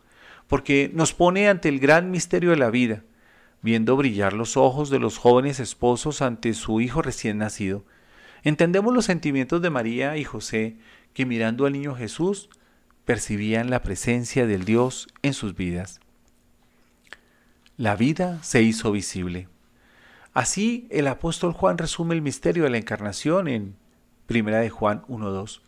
[SPEAKER 1] porque nos pone ante el gran misterio de la vida, viendo brillar los ojos de los jóvenes esposos ante su hijo recién nacido. Entendemos los sentimientos de María y José, que mirando al niño Jesús, percibían la presencia del Dios en sus vidas. La vida se hizo visible. Así el apóstol Juan resume el misterio de la encarnación en 1 de Juan 1.2.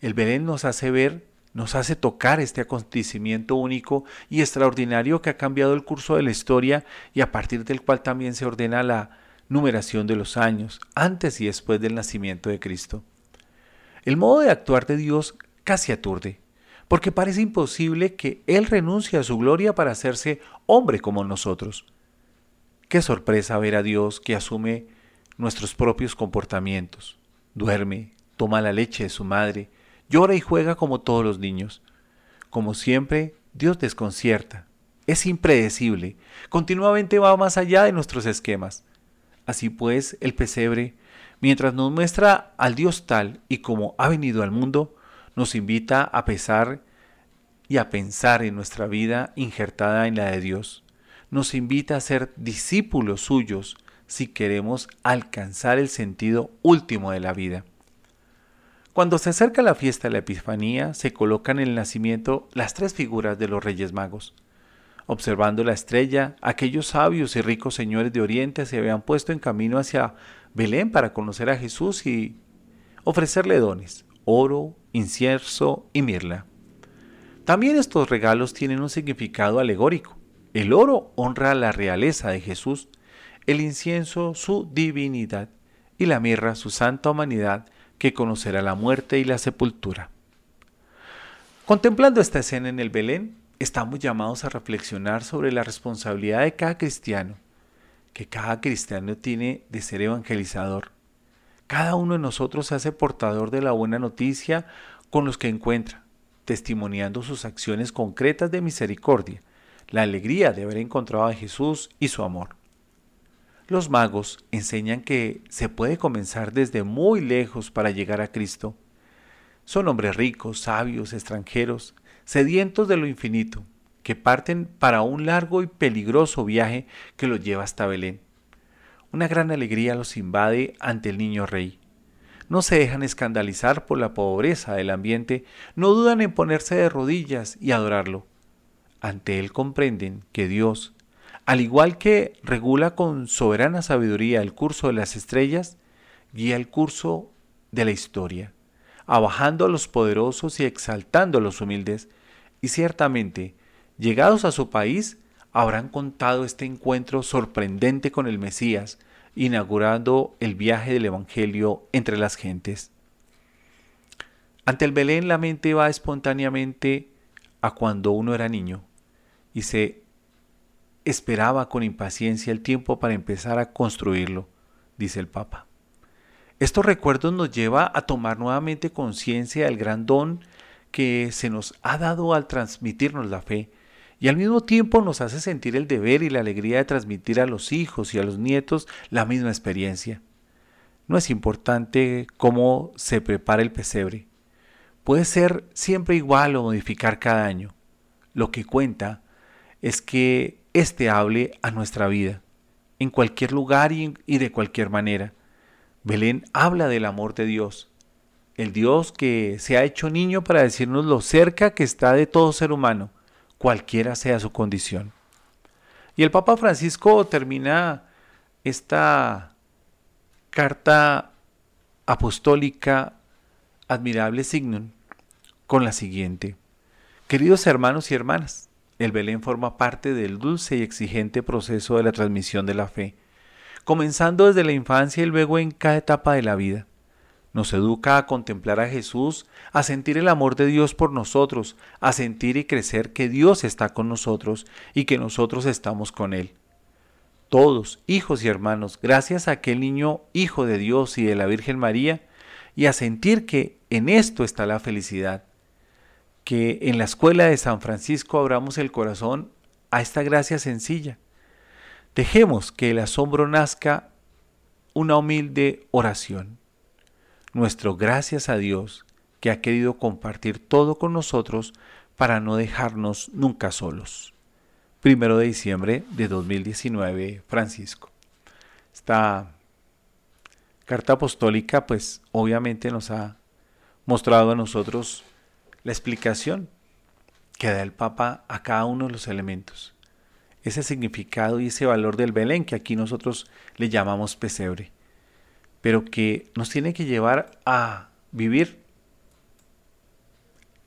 [SPEAKER 1] El Belén nos hace ver, nos hace tocar este acontecimiento único y extraordinario que ha cambiado el curso de la historia y a partir del cual también se ordena la numeración de los años, antes y después del nacimiento de Cristo. El modo de actuar de Dios casi aturde, porque parece imposible que Él renuncie a su gloria para hacerse hombre como nosotros. Qué sorpresa ver a Dios que asume nuestros propios comportamientos. Duerme, toma la leche de su madre, llora y juega como todos los niños. Como siempre, Dios desconcierta, es impredecible, continuamente va más allá de nuestros esquemas. Así pues, el pesebre, mientras nos muestra al Dios tal y como ha venido al mundo, nos invita a pesar y a pensar en nuestra vida injertada en la de Dios nos invita a ser discípulos suyos si queremos alcanzar el sentido último de la vida. Cuando se acerca la fiesta de la Epifanía, se colocan en el nacimiento las tres figuras de los Reyes Magos. Observando la estrella, aquellos sabios y ricos señores de Oriente se habían puesto en camino hacia Belén para conocer a Jesús y ofrecerle dones, oro, incienso y mirla. También estos regalos tienen un significado alegórico. El oro honra la realeza de Jesús, el incienso su divinidad y la mirra su santa humanidad que conocerá la muerte y la sepultura. Contemplando esta escena en el Belén, estamos llamados a reflexionar sobre la responsabilidad de cada cristiano, que cada cristiano tiene de ser evangelizador. Cada uno de nosotros se hace portador de la buena noticia con los que encuentra, testimoniando sus acciones concretas de misericordia, la alegría de haber encontrado a Jesús y su amor. Los magos enseñan que se puede comenzar desde muy lejos para llegar a Cristo. Son hombres ricos, sabios, extranjeros, sedientos de lo infinito, que parten para un largo y peligroso viaje que los lleva hasta Belén. Una gran alegría los invade ante el niño rey. No se dejan escandalizar por la pobreza del ambiente, no dudan en ponerse de rodillas y adorarlo ante él comprenden que Dios, al igual que regula con soberana sabiduría el curso de las estrellas, guía el curso de la historia, abajando a los poderosos y exaltando a los humildes, y ciertamente, llegados a su país, habrán contado este encuentro sorprendente con el Mesías, inaugurando el viaje del Evangelio entre las gentes. Ante el Belén la mente va espontáneamente a cuando uno era niño, y se esperaba con impaciencia el tiempo para empezar a construirlo, dice el Papa. Estos recuerdos nos lleva a tomar nuevamente conciencia del gran don que se nos ha dado al transmitirnos la fe y al mismo tiempo nos hace sentir el deber y la alegría de transmitir a los hijos y a los nietos la misma experiencia. No es importante cómo se prepara el pesebre. Puede ser siempre igual o modificar cada año. Lo que cuenta es que éste hable a nuestra vida, en cualquier lugar y, de cualquier manera. Belén habla del amor de Dios, el Dios que se ha hecho niño para decirnos lo cerca que está de todo ser humano, cualquiera sea su condición. Y el Papa Francisco termina esta carta apostólica admirable signum con la siguiente. Queridos hermanos y hermanas, el Belén forma parte del dulce y exigente proceso de la transmisión de la fe, comenzando desde la infancia y luego en cada etapa de la vida. Nos educa a contemplar a Jesús, a sentir el amor de Dios por nosotros, a sentir y crecer que Dios está con nosotros y que nosotros estamos con Él. Todos, hijos y hermanos, gracias a aquel niño hijo de Dios y de la Virgen María, y a sentir que en esto está la felicidad, que en la escuela de San Francisco abramos el corazón
[SPEAKER 5] a esta gracia sencilla. Dejemos que el asombro nazca una humilde oración. Nuestro gracias a Dios que ha querido compartir todo con nosotros para no dejarnos nunca solos. Primero de diciembre de 2019, Francisco. Esta carta apostólica, pues obviamente nos ha mostrado a nosotros la explicación que da el Papa a cada uno de los elementos. Ese significado y ese valor del Belén que aquí nosotros le llamamos pesebre, pero que nos tiene que llevar a vivir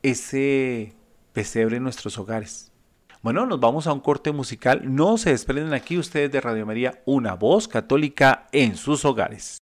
[SPEAKER 5] ese pesebre en nuestros hogares. Bueno, nos vamos a un corte musical. No se desprenden aquí ustedes de Radio María, una voz católica en sus hogares.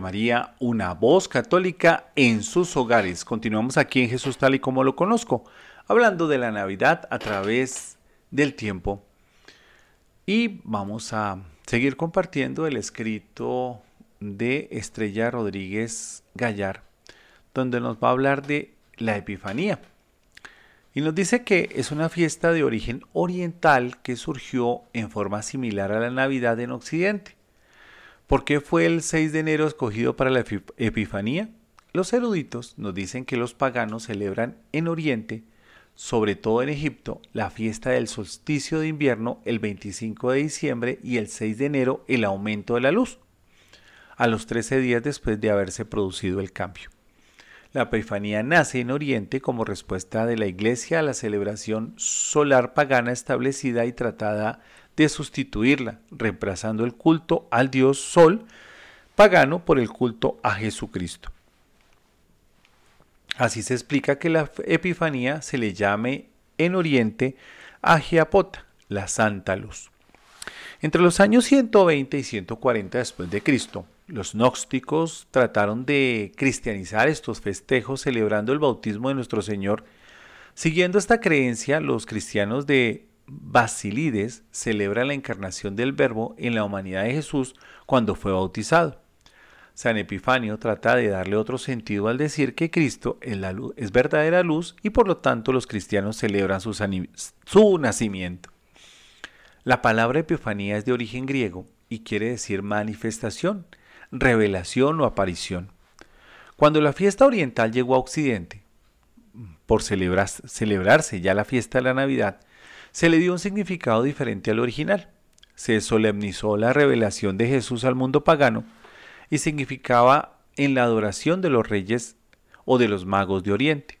[SPEAKER 5] María, una voz católica en sus hogares. Continuamos aquí en Jesús tal y como lo conozco, hablando de la Navidad a través del tiempo. Y vamos a seguir compartiendo el escrito de Estrella Rodríguez Gallar, donde nos va a hablar de la Epifanía. Y nos dice que es una fiesta de origen oriental que surgió en forma similar a la Navidad en Occidente. ¿Por qué fue el 6 de enero escogido para la Epifanía?
[SPEAKER 1] Los eruditos nos dicen que los paganos celebran en Oriente, sobre todo en Egipto, la fiesta del solsticio de invierno el 25 de diciembre y el 6 de enero el aumento de la luz, a los 13 días después de haberse producido el cambio. La Epifanía nace en Oriente como respuesta de la Iglesia a la celebración solar pagana establecida y tratada de sustituirla, reemplazando el culto al dios Sol pagano por el culto a Jesucristo. Así se explica que la Epifanía se le llame en Oriente Agiapota, la Santa Luz. Entre los años 120 y 140 después de Cristo, los gnósticos trataron de cristianizar estos festejos celebrando el bautismo de nuestro Señor. Siguiendo esta creencia, los cristianos de Basilides celebran la encarnación del Verbo en la humanidad de Jesús cuando fue bautizado. San Epifanio trata de darle otro sentido al decir que Cristo es, la luz, es verdadera luz y por lo tanto los cristianos celebran su nacimiento. La palabra Epifanía es de origen griego y quiere decir manifestación, revelación o aparición. Cuando la fiesta oriental llegó a Occidente, por celebrarse ya la fiesta de la Navidad, se le dio un significado diferente al original. Se solemnizó la revelación de Jesús al mundo pagano y significaba en la adoración de los reyes o de los magos de Oriente.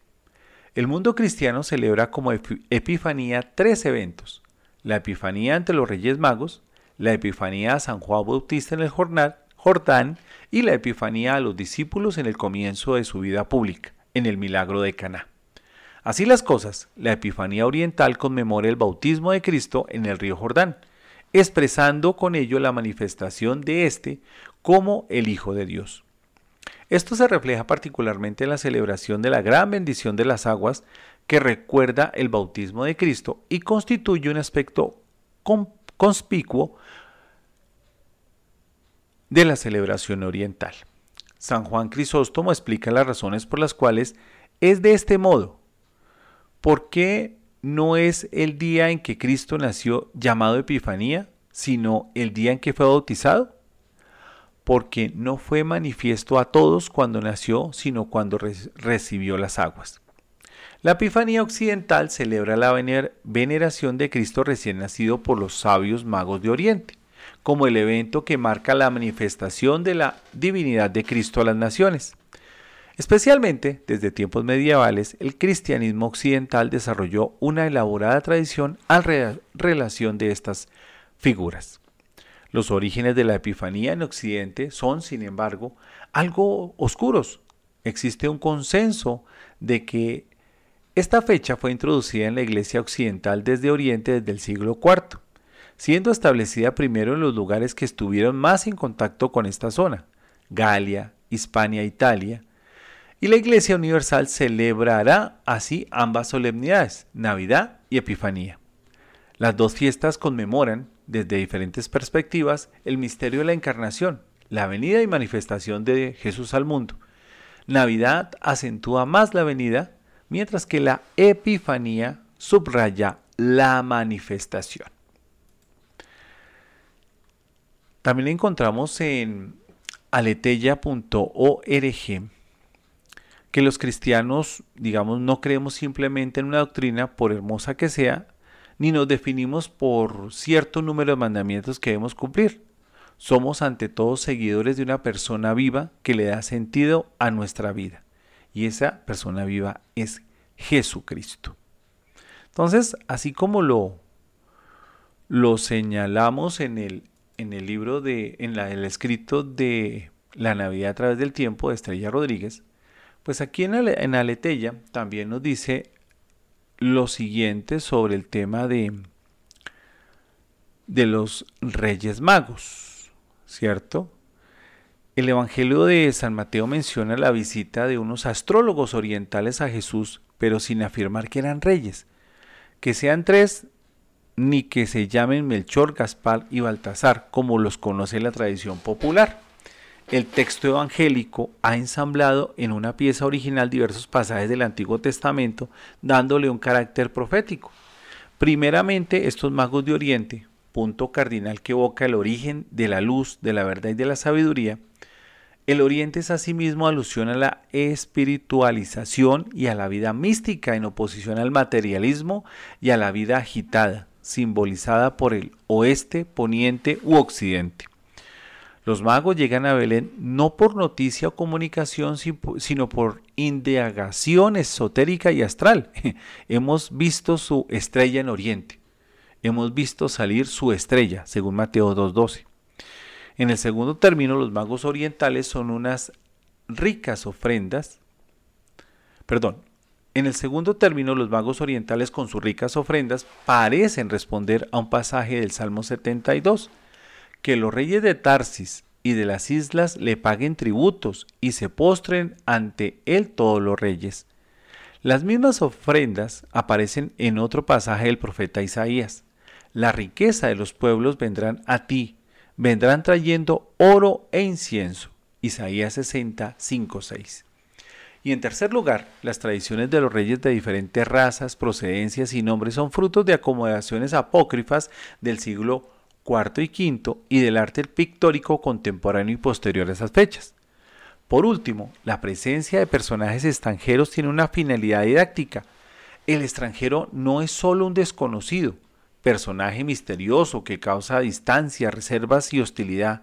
[SPEAKER 1] El mundo cristiano celebra como Epifanía tres eventos. La Epifanía ante los Reyes Magos, la Epifanía a San Juan Bautista en el Jordán y la Epifanía a los discípulos en el comienzo de su vida pública, en el milagro de Caná. Así las cosas, la Epifanía Oriental conmemora el bautismo de Cristo en el río Jordán, expresando con ello la manifestación de éste como el Hijo de Dios. Esto se refleja particularmente en la celebración de la gran bendición de las aguas que recuerda el bautismo de Cristo y constituye un aspecto conspicuo de la celebración oriental. San Juan Crisóstomo explica las razones por las cuales es de este modo. ¿Por qué no es el día en que Cristo nació llamado Epifanía, sino el día en que fue bautizado? Porque no fue manifiesto a todos cuando nació, sino cuando recibió las aguas. La Epifanía Occidental celebra la veneración de Cristo recién nacido por los sabios magos de Oriente como el evento que marca la manifestación de la divinidad de Cristo a las naciones. Especialmente desde tiempos medievales, el cristianismo occidental desarrolló una elaborada tradición al relación de estas figuras. Los orígenes de la Epifanía en Occidente son, sin embargo, algo oscuros. Existe un consenso de que esta fecha fue introducida en la Iglesia Occidental desde Oriente desde el siglo IV siendo establecida primero en los lugares que estuvieron más en contacto con esta zona, Galia, Hispania, Italia, y la Iglesia Universal celebrará así ambas solemnidades, Navidad y Epifanía. Las dos fiestas conmemoran, desde diferentes perspectivas, el misterio de la encarnación, la venida y manifestación de Jesús al mundo. Navidad acentúa más la venida, mientras que la Epifanía subraya la manifestación. También encontramos en aleteya.org que los cristianos, digamos, no creemos simplemente en una doctrina, por hermosa que sea, ni nos definimos por cierto número de mandamientos que debemos cumplir. Somos ante todo seguidores de una persona viva que le da sentido a nuestra vida. Y esa persona viva es Jesucristo. Entonces, así como lo, lo señalamos en el en el libro de, en la, el escrito de La Navidad a través del tiempo de Estrella Rodríguez, pues aquí en, en Aleteya también nos dice lo siguiente sobre el tema de, de los Reyes Magos, ¿cierto? El Evangelio de San Mateo menciona la visita de unos astrólogos orientales a Jesús, pero sin afirmar que eran reyes. Que sean tres ni que se llamen Melchor, Gaspar y Baltasar, como los conoce la tradición popular. El texto evangélico ha ensamblado en una pieza original diversos pasajes del Antiguo Testamento, dándole un carácter profético. Primeramente, estos magos de Oriente, punto cardinal que evoca el origen de la luz, de la verdad y de la sabiduría, El Oriente es asimismo alusión a la espiritualización y a la vida mística en oposición al materialismo y a la vida agitada, simbolizada por el oeste, poniente u occidente. Los magos llegan a Belén no por noticia o comunicación, sino por indagación esotérica y astral. *laughs* Hemos visto su estrella en Oriente. Hemos visto salir su estrella, según Mateo 2.12. En el segundo término, los magos orientales son unas ricas ofrendas. Perdón, en el segundo término, los magos orientales con sus ricas ofrendas parecen responder a un pasaje del Salmo 72 que los reyes de Tarsis y de las islas le paguen tributos y se postren ante él todos los reyes. Las mismas ofrendas aparecen en otro pasaje del profeta Isaías. La riqueza de los pueblos vendrán a ti, vendrán trayendo oro e incienso. Isaías 65, 6. Y en tercer lugar, las tradiciones de los reyes de diferentes razas, procedencias y nombres son frutos de acomodaciones apócrifas del siglo cuarto y quinto y del arte pictórico contemporáneo y posterior a esas fechas. Por último, la presencia de personajes extranjeros tiene una finalidad didáctica. El extranjero no es solo un desconocido, personaje misterioso que causa distancia, reservas y hostilidad.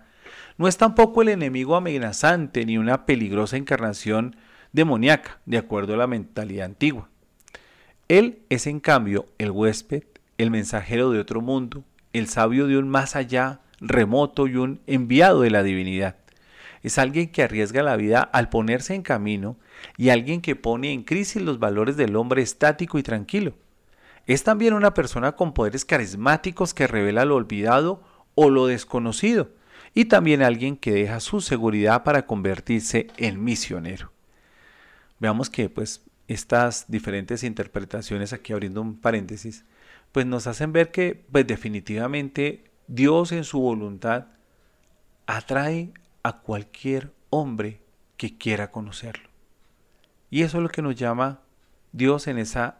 [SPEAKER 1] No es tampoco el enemigo amenazante ni una peligrosa encarnación demoníaca, de acuerdo a la mentalidad antigua. Él es en cambio el huésped, el mensajero de otro mundo, el sabio de un más allá remoto y un enviado de la divinidad. Es alguien que arriesga la vida al ponerse en camino y alguien que pone en crisis los valores del hombre estático y tranquilo. Es también una persona con poderes carismáticos que revela lo olvidado o lo desconocido y también alguien que deja su seguridad para convertirse en misionero. Veamos que pues estas diferentes interpretaciones, aquí abriendo un paréntesis, pues nos hacen ver que pues definitivamente Dios en su voluntad atrae a cualquier hombre que quiera conocerlo. Y eso es lo que nos llama Dios en esa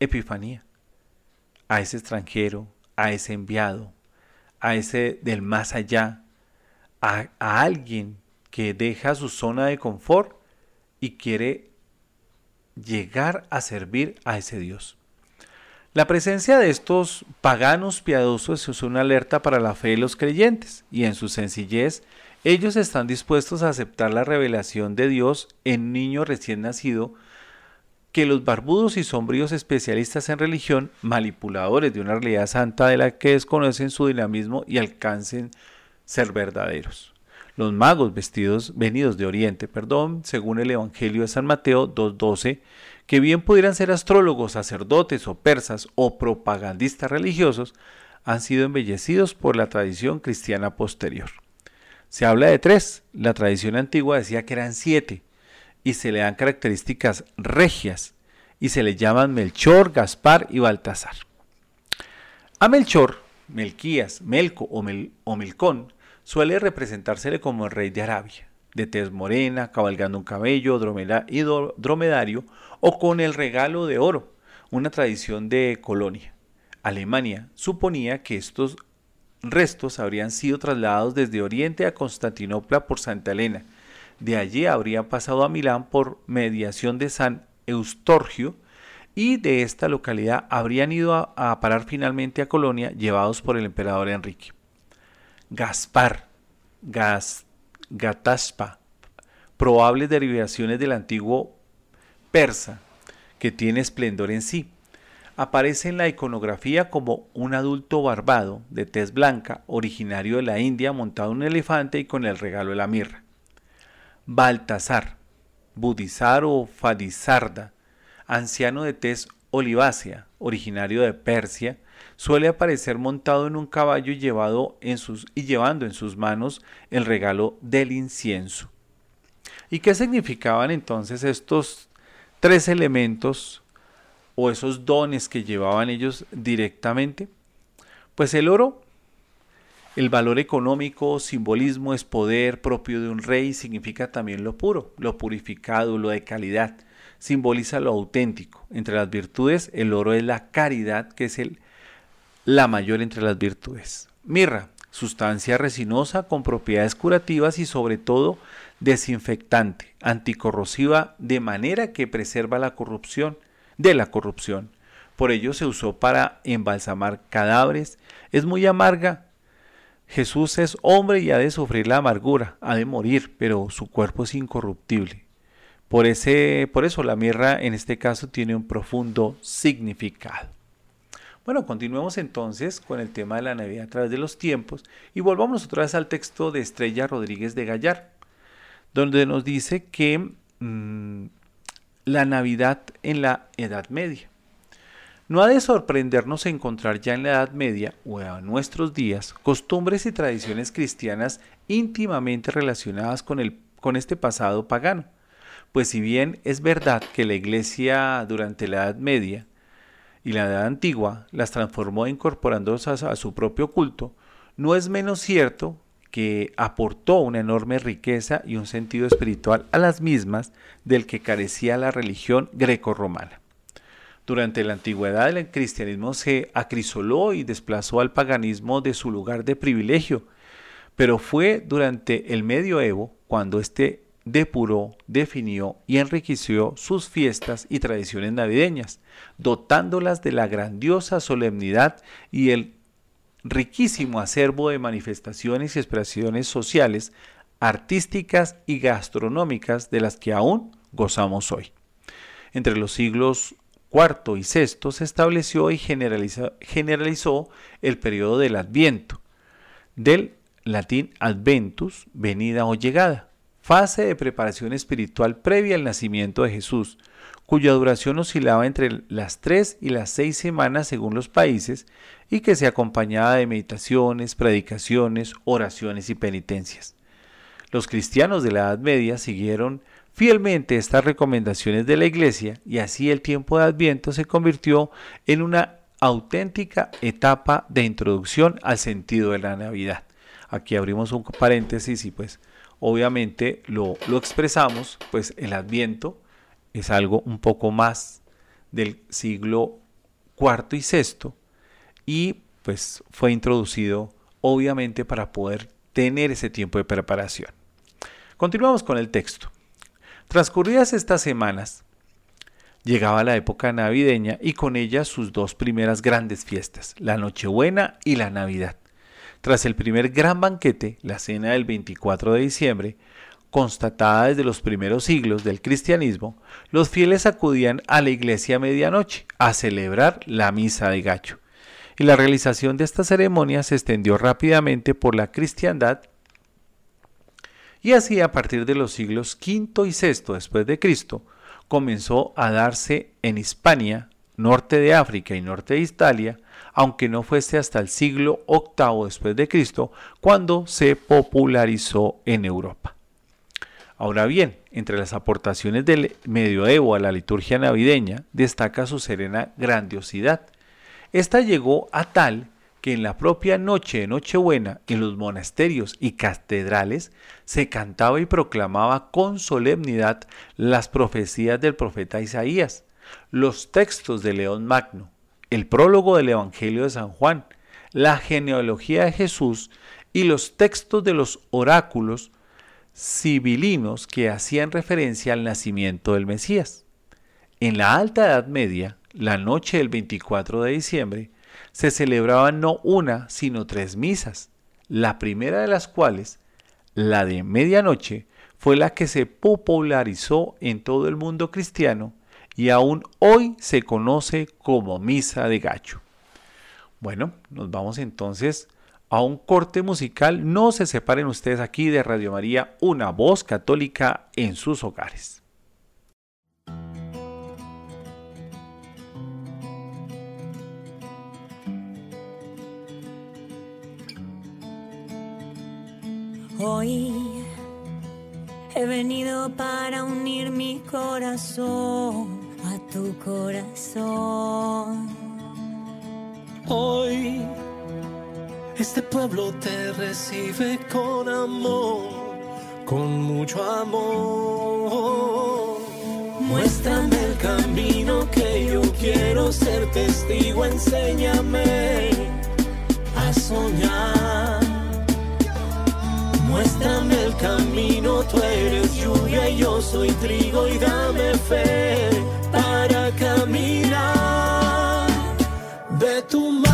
[SPEAKER 1] epifanía. A ese extranjero, a ese enviado, a ese del más allá, a, a alguien que deja su zona de confort y quiere llegar a servir a ese Dios. La presencia de estos paganos piadosos es una alerta para la fe de los creyentes y en su sencillez ellos están dispuestos a aceptar la revelación de Dios en niño recién nacido que los barbudos y sombríos especialistas en religión, manipuladores de una realidad santa de la que desconocen su dinamismo y alcancen ser verdaderos. Los magos vestidos venidos de Oriente, perdón, según el Evangelio de San Mateo 2.12, que bien pudieran ser astrólogos, sacerdotes o persas o propagandistas religiosos, han sido embellecidos por la tradición cristiana posterior. Se habla de tres, la tradición antigua decía que eran siete, y se le dan características regias, y se le llaman Melchor, Gaspar y Baltasar. A Melchor, Melquías, Melco o, o Melcón suele representársele como el rey de Arabia de tez morena, cabalgando un cabello y dromedario, o con el regalo de oro, una tradición de colonia. Alemania suponía que estos restos habrían sido trasladados desde Oriente a Constantinopla por Santa Elena. De allí habrían pasado a Milán por mediación de San Eustorgio y de esta localidad habrían ido a, parar finalmente a Colonia llevados por el emperador Enrique. Gaspar, Gas, Gataspa, probables derivaciones del antiguo persa, que tiene esplendor en sí. Aparece en la iconografía como un adulto barbado, de tez blanca, originario de la India, montado en un elefante y con el regalo de la mirra. Baltasar, Budizar o Fadisarda, anciano de tez olivácea, originario de Persia, suele aparecer montado en un caballo y, llevado en sus, y llevando en sus manos el regalo del incienso. ¿Y qué significaban entonces estos tres elementos o esos dones que llevaban ellos directamente? Pues el oro, el valor económico, simbolismo, es poder propio de un rey, significa también lo puro, lo purificado, lo de calidad, simboliza lo auténtico. Entre las virtudes, el oro es la caridad, que es el la mayor entre las virtudes. Mirra, sustancia resinosa con propiedades curativas y sobre todo desinfectante, anticorrosiva, de manera que preserva la corrupción de la corrupción. Por ello se usó para embalsamar cadáveres. Es muy amarga. Jesús es hombre y ha de sufrir la amargura, ha de morir, pero su cuerpo es incorruptible. Por, ese, por eso la mirra en este caso tiene un profundo significado. Bueno, continuemos entonces con el tema de la Navidad a través de los tiempos y volvamos otra vez al texto de Estrella Rodríguez de Gallar, donde nos dice que mm, la Navidad en la Edad Media. No ha de sorprendernos encontrar ya en la Edad Media o a nuestros días costumbres y tradiciones cristianas íntimamente relacionadas con, el, con este pasado pagano. Pues si bien es verdad que la Iglesia durante la Edad Media y la Edad Antigua las transformó incorporándolas a su propio culto, no es menos cierto que aportó una enorme riqueza y un sentido espiritual a las mismas del que carecía la religión greco-romana. Durante la antigüedad el cristianismo se acrisoló y desplazó al paganismo de su lugar de privilegio, pero fue durante el medioevo cuando éste depuró, definió y enriqueció sus fiestas y tradiciones navideñas, dotándolas de la grandiosa solemnidad y el riquísimo acervo de manifestaciones y expresiones sociales, artísticas y gastronómicas de las que aún gozamos hoy. Entre los siglos IV y VI se estableció y generalizó el periodo del Adviento, del latín adventus, venida o llegada, fase de preparación espiritual previa al nacimiento de Jesús, cuya duración oscilaba entre las tres y las seis semanas según los países y que se acompañaba de meditaciones, predicaciones, oraciones y penitencias. Los cristianos de la Edad Media siguieron fielmente estas recomendaciones de la Iglesia y así el tiempo de Adviento se convirtió en una auténtica etapa de introducción al sentido de la Navidad. Aquí abrimos un paréntesis y pues obviamente lo, lo expresamos, pues el adviento es algo un poco más del siglo cuarto y sexto y pues fue introducido obviamente para poder tener ese tiempo de preparación. Continuamos con el texto. Transcurridas estas semanas, llegaba la época navideña y con ella sus dos primeras grandes fiestas, la Nochebuena y la Navidad. Tras el primer gran banquete, la cena del 24 de diciembre, constatada desde los primeros siglos del cristianismo, los fieles acudían a la iglesia a medianoche a celebrar la misa de gacho. Y la realización de esta ceremonia se extendió rápidamente por la cristiandad y así a partir de los siglos V y VI después de Cristo comenzó a darse en Hispania, norte de África y norte de Italia, aunque no fuese hasta el siglo VIII después de Cristo cuando se popularizó en Europa. Ahora bien, entre las aportaciones del medioevo a la liturgia navideña destaca su serena grandiosidad. Esta llegó a tal que en la propia noche de Nochebuena, en los monasterios y catedrales, se cantaba y proclamaba con solemnidad las profecías del profeta Isaías, los textos de León Magno, el prólogo del Evangelio de San Juan, la genealogía de Jesús y los textos de los oráculos civilinos que hacían referencia al nacimiento del Mesías. En la Alta Edad Media, la noche del 24 de diciembre, se celebraban no una, sino tres misas, la primera de las cuales, la de medianoche, fue la que se popularizó en todo el mundo cristiano y aún hoy se conoce como misa de gacho. Bueno, nos vamos entonces a un corte musical. No se separen ustedes aquí de Radio María, una voz católica en sus hogares.
[SPEAKER 3] Hoy he venido para unir mi corazón a tu corazón.
[SPEAKER 2] Hoy este pueblo te recibe con amor, con mucho amor. Muéstrame el camino que yo quiero ser testigo, enséñame a soñar. Muéstrame el camino, tú eres y yo soy trigo y dame fe para caminar. De tu mano,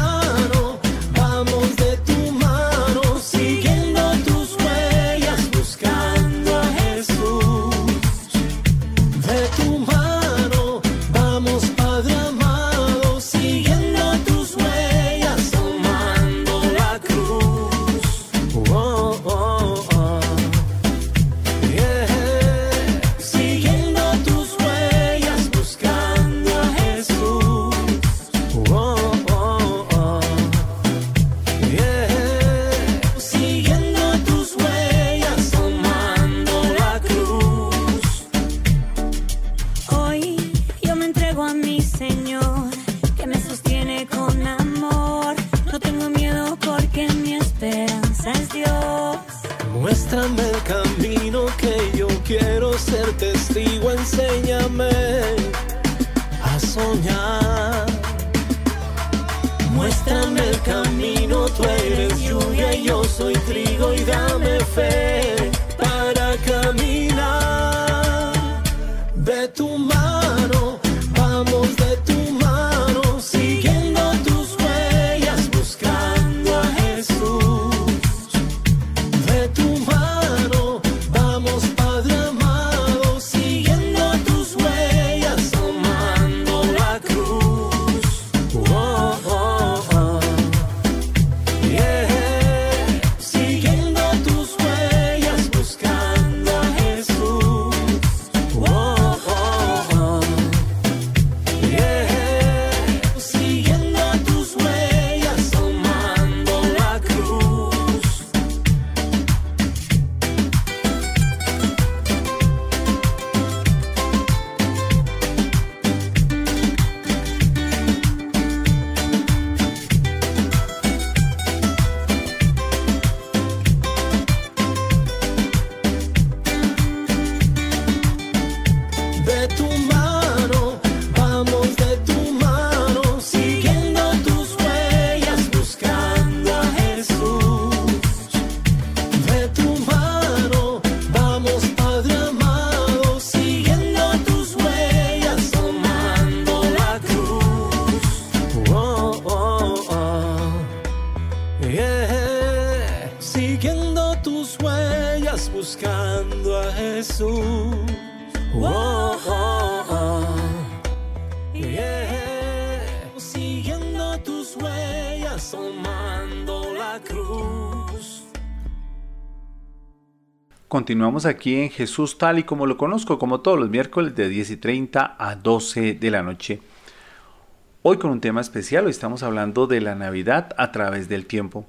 [SPEAKER 2] soy trigo y dame fe
[SPEAKER 1] Continuamos aquí en Jesús tal y como lo conozco, como todos los miércoles de 10 y 30 a 12 de la noche. Hoy con un tema especial, hoy estamos hablando de la Navidad a través del tiempo.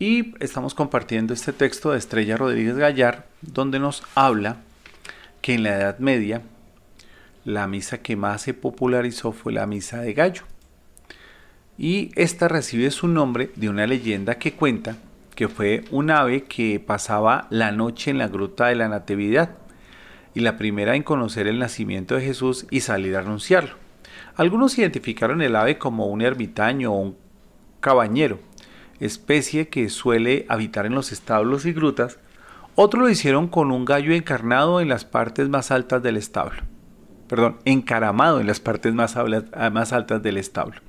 [SPEAKER 1] Y estamos compartiendo este texto de Estrella Rodríguez Gallar, donde nos habla que en la Edad Media la misa que más se popularizó fue la misa de gallo. Y esta recibe su nombre de una leyenda que cuenta que fue un ave que pasaba la noche en la gruta de la Natividad y la primera en conocer el nacimiento de Jesús y salir a anunciarlo. Algunos identificaron el ave como un ermitaño o un cabañero, especie que suele habitar en los establos y grutas. Otros lo hicieron con un gallo encarnado en las partes más altas del establo. Perdón, encaramado en las partes más, habla- más altas del establo.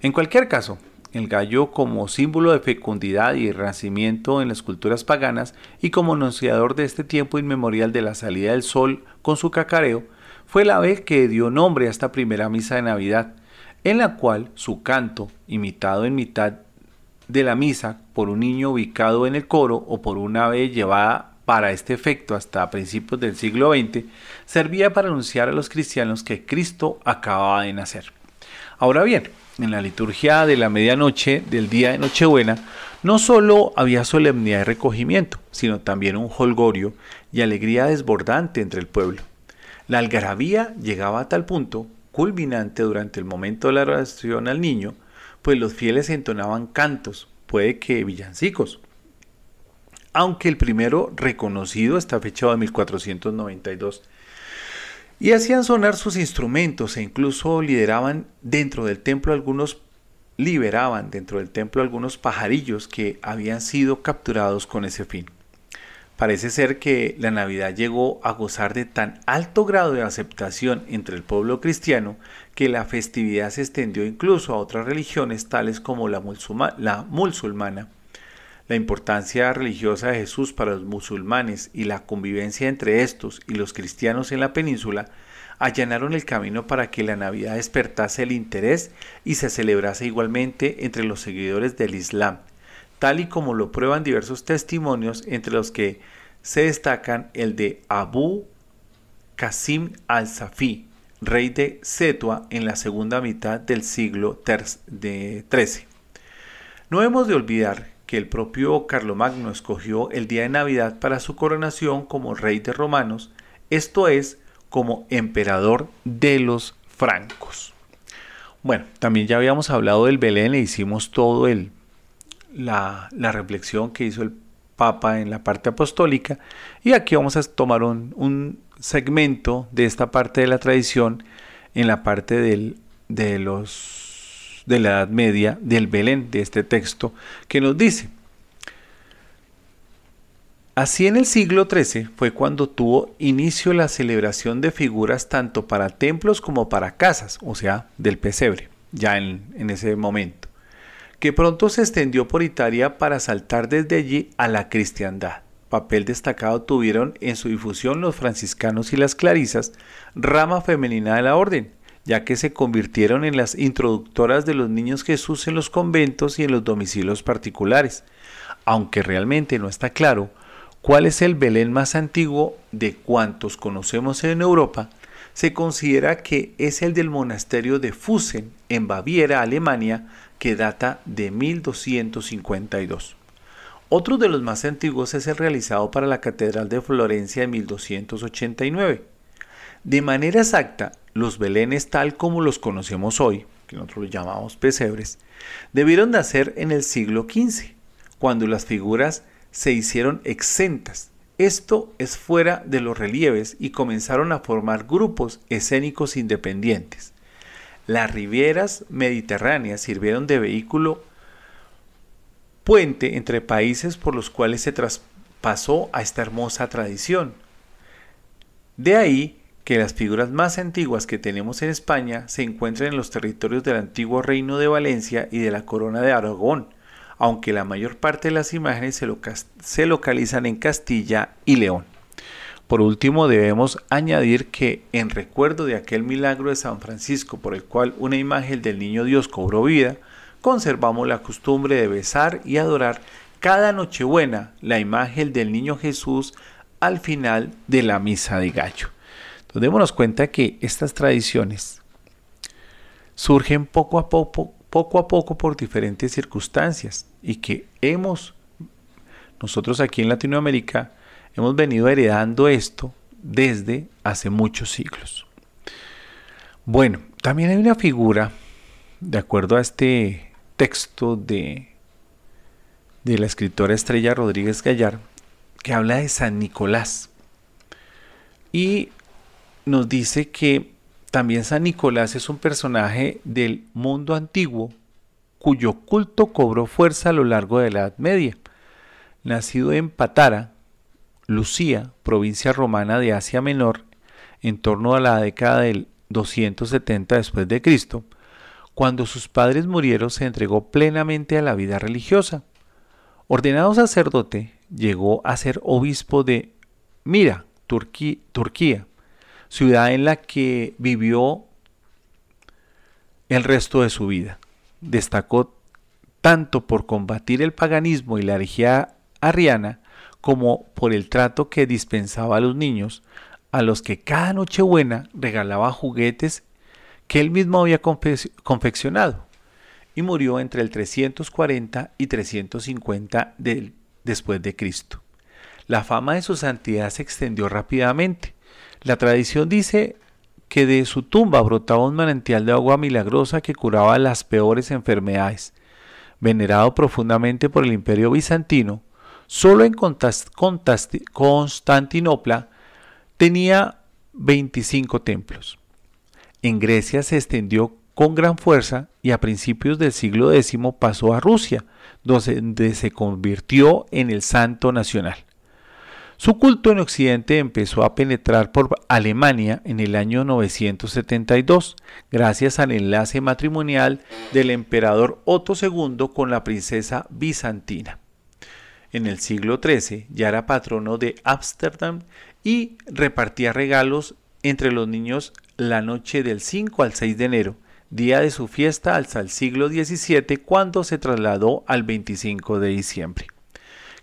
[SPEAKER 1] En cualquier caso, el gallo como símbolo de fecundidad y renacimiento en las culturas paganas y como anunciador de este tiempo inmemorial de la salida del sol con su cacareo, fue el ave que dio nombre a esta primera misa de Navidad, en la cual su canto, imitado en mitad de la misa por un niño ubicado en el coro o por una ave llevada para este efecto hasta principios del siglo XX, servía para anunciar a los cristianos que Cristo acababa de nacer. Ahora bien, en la liturgia de la medianoche del día de Nochebuena, no solo había solemnidad y recogimiento, sino también un holgorio y alegría desbordante entre el pueblo. La algarabía llegaba a tal punto, culminante durante el momento de la oración al niño, pues los fieles entonaban cantos, puede que villancicos, aunque el primero reconocido está fechado en 1492 y hacían sonar sus instrumentos e incluso lideraban dentro del templo algunos liberaban dentro del templo algunos pajarillos que habían sido capturados con ese fin. Parece ser que la Navidad llegó a gozar de tan alto grado de aceptación entre el pueblo cristiano que la festividad se extendió incluso a otras religiones tales como la, musulmana. La importancia religiosa de Jesús para los musulmanes y la convivencia entre estos y los cristianos en la península allanaron el camino para que la Navidad despertase el interés y se celebrase igualmente entre los seguidores del Islam tal y como lo prueban diversos testimonios entre los que se destacan el de Abu Qasim al-Safi, rey de Setua en la segunda mitad del siglo XIII. No hemos de olvidar que el propio Carlomagno escogió el día de Navidad para su coronación como rey de romanos, esto es, como emperador de los francos. Bueno, también ya habíamos hablado del Belén, le hicimos todo el la, reflexión que hizo el Papa en la parte apostólica. Y aquí vamos a tomar un, segmento de esta parte de la tradición en la parte del, de, los, de la Edad Media del Belén, de este texto, que nos dice, Así en el siglo XIII fue cuando tuvo inicio la celebración de figuras tanto para templos como para casas, o sea, del pesebre, ya en, en ese momento que pronto se extendió por Italia para saltar desde allí a la cristiandad. Papel destacado tuvieron en su difusión los franciscanos y las clarisas, rama femenina de la orden, ya que se convirtieron en las introductoras de los niños Jesús en los conventos y en los domicilios particulares, aunque realmente no está claro cuál es el Belén más antiguo de cuantos conocemos en Europa, se considera que es el del monasterio de Fusen, en Baviera, Alemania, que data de 1252. Otro de los más antiguos es el realizado para la Catedral de Florencia en 1289. De manera exacta, los belenes tal como los conocemos hoy, que nosotros los llamamos pesebres, debieron nacer en el siglo XV, cuando las figuras se hicieron exentas. Esto es fuera de los relieves y comenzaron a formar grupos escénicos independientes. Las rivieras mediterráneas sirvieron de vehículo puente entre países por los cuales se traspasó a esta hermosa tradición. De ahí que las figuras más antiguas que tenemos en España se encuentran en los territorios del antiguo reino de Valencia y de la corona de Aragón, aunque la mayor parte de las imágenes se, localizan en Castilla y León. Por último, debemos añadir que en recuerdo de aquel milagro de San Francisco por el cual una imagen del niño Dios cobró vida, conservamos la costumbre de besar y adorar cada Nochebuena la imagen del niño Jesús al final de la misa de gallo. Démonos cuenta que estas tradiciones surgen poco a poco, poco a poco por diferentes circunstancias y que hemos, nosotros aquí en Latinoamérica, Hemos venido heredando esto desde hace muchos siglos. Bueno, también hay una figura, de acuerdo a este texto de, de la escritora Estrella Rodríguez Gallar, que habla de San Nicolás. Y nos dice que también San Nicolás es un personaje del mundo antiguo cuyo culto cobró fuerza a lo largo de la Edad Media. Nacido en Patara, Lucía, provincia romana de Asia Menor, en torno a la década del 270 después de Cristo, cuando sus padres murieron se entregó plenamente a la vida religiosa. Ordenado sacerdote, llegó a ser obispo de Mira, Turquía, ciudad en la que vivió el resto de su vida. Destacó tanto por combatir el paganismo y la herejía arriana, como por el trato que dispensaba a los niños, a los que cada Nochebuena regalaba juguetes que él mismo había confeccionado, y murió entre el 340 y 350 después de Cristo. La fama de su santidad se extendió rápidamente. La tradición dice que de su tumba brotaba un manantial de agua milagrosa que curaba las peores enfermedades. Venerado profundamente por el imperio bizantino, Solo en Constantinopla tenía 25 templos. En Grecia se extendió con gran fuerza y a principios del siglo X pasó a Rusia, donde se convirtió en el santo nacional. Su culto en Occidente empezó a penetrar por Alemania en el año 972, gracias al enlace matrimonial del emperador Otto II con la princesa bizantina. En el siglo XIII ya era patrono de Ámsterdam y repartía regalos entre los niños la noche del 5 al 6 de enero, día de su fiesta hasta el siglo XVII cuando se trasladó al 25 de diciembre.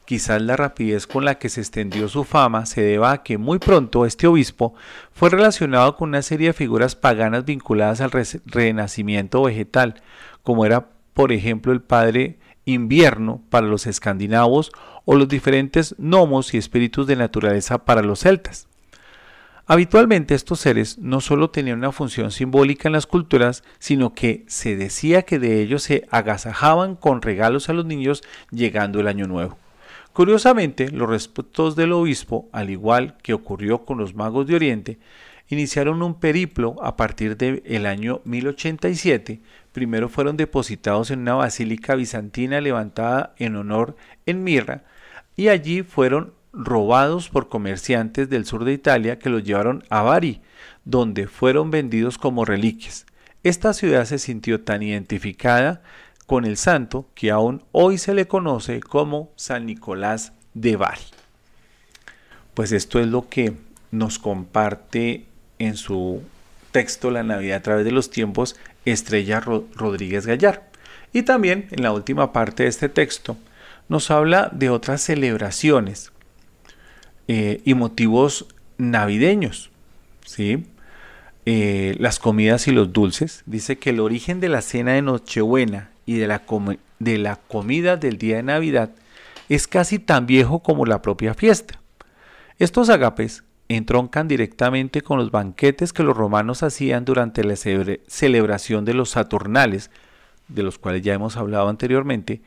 [SPEAKER 1] Quizás la rapidez con la que se extendió su fama se deba a que muy pronto este obispo fue relacionado con una serie de figuras paganas vinculadas al renacimiento vegetal, como era por ejemplo el padre invierno para los escandinavos o los diferentes gnomos y espíritus de naturaleza para los celtas. Habitualmente estos seres no solo tenían una función simbólica en las culturas, sino que se decía que de ellos se agasajaban con regalos a los niños llegando el año nuevo. Curiosamente, los respetos del obispo, al igual que ocurrió con los magos de Oriente, iniciaron un periplo a partir del año 1087. Primero fueron depositados en una basílica bizantina levantada en honor en Mirra, y allí fueron robados por comerciantes del sur de Italia que los llevaron a Bari, donde fueron vendidos como reliquias. Esta ciudad se sintió tan identificada con el santo que aún hoy se le conoce como San Nicolás de Bari. Pues esto es lo que nos comparte en su texto La Navidad a través de los tiempos Estrella Rodríguez Gallar. Y también en la última parte de este texto nos habla de otras celebraciones eh, y motivos navideños. ¿sí? Eh, las comidas y los dulces. Dice que el origen de la cena de Nochebuena y de la, de la comida del día de Navidad es casi tan viejo como la propia fiesta. Estos agapes entroncan directamente con los banquetes que los romanos hacían durante la celebración de los Saturnales, de los cuales ya hemos hablado anteriormente,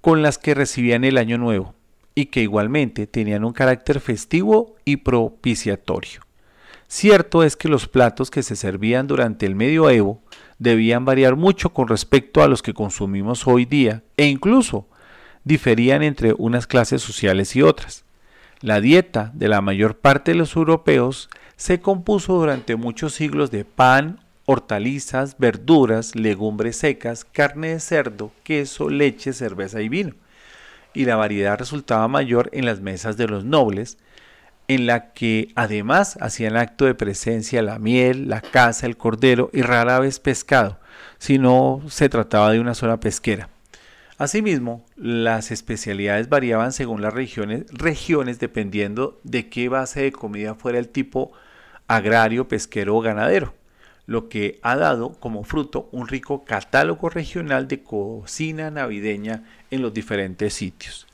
[SPEAKER 1] con las que recibían el Año Nuevo y que igualmente tenían un carácter festivo y propiciatorio. Cierto es que los platos que se servían durante el medioevo debían variar mucho con respecto a los que consumimos hoy día e incluso diferían entre unas clases sociales y otras. La dieta de la mayor parte de los europeos se compuso durante muchos siglos de pan, hortalizas, verduras, legumbres secas, carne de cerdo, queso, leche, cerveza y vino. Y la variedad resultaba mayor en las mesas de los nobles, en la que además hacían acto de presencia la miel, la caza, el cordero y rara vez pescado, si no se trataba de una zona pesquera. Asimismo, las especialidades variaban según las regiones, regiones dependiendo de qué base de comida fuera el tipo agrario, pesquero o ganadero, lo que ha dado como fruto un rico catálogo regional de cocina navideña en los diferentes sitios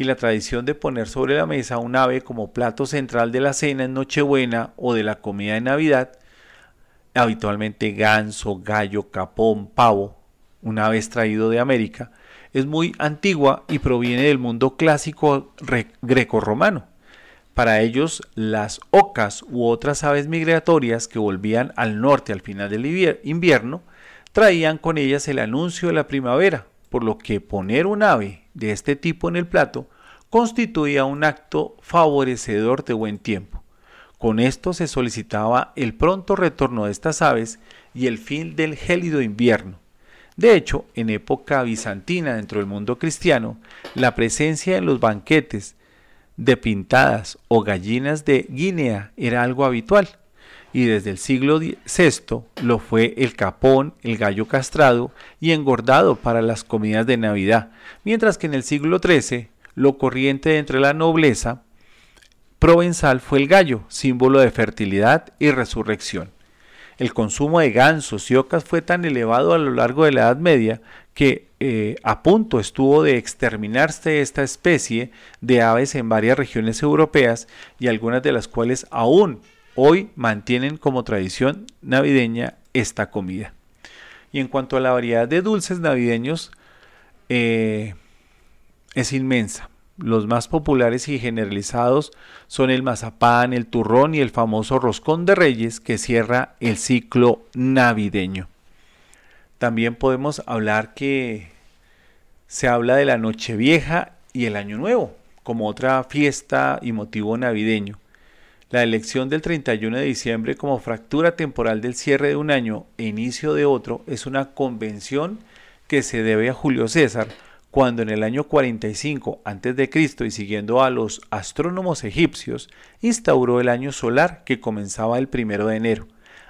[SPEAKER 1] y la tradición de poner sobre la mesa un ave como plato central de la cena en Nochebuena o de la comida de Navidad, habitualmente ganso, gallo, capón, pavo, un ave extraído de América, es muy antigua y proviene del mundo clásico greco-romano. Para ellos, las ocas u otras aves migratorias que volvían al norte al final del invierno traían con ellas el anuncio de la primavera, por lo que poner un ave de este tipo en el plato constituía un acto favorecedor de buen tiempo. Con esto se solicitaba el pronto retorno de estas aves y el fin del gélido invierno. De hecho, en época bizantina dentro del mundo cristiano, la presencia en los banquetes de pintadas o gallinas de Guinea era algo habitual, y desde el siglo VI lo fue el capón, el gallo castrado y engordado para las comidas de Navidad, mientras que en el siglo XIII lo corriente entre la nobleza provenzal fue el gallo, símbolo de fertilidad y resurrección. El consumo de gansos y ocas fue tan elevado a lo largo de la Edad Media que eh, a punto estuvo de exterminarse esta especie de aves en varias regiones europeas y algunas de las cuales aún hoy mantienen como tradición navideña esta comida. Y en cuanto a la variedad de dulces navideños, eh, es inmensa. Los más populares y generalizados son el mazapán, el turrón y el famoso roscón de reyes que cierra el ciclo navideño. También podemos hablar que se habla de la Nochevieja y el Año Nuevo, como otra fiesta y motivo navideño. La elección del 31 de diciembre como fractura temporal del cierre de un año e inicio de otro es una convención que se debe a Julio César, cuando en el año 45 a.C. y siguiendo a los astrónomos egipcios, instauró el año solar que comenzaba el primero de enero,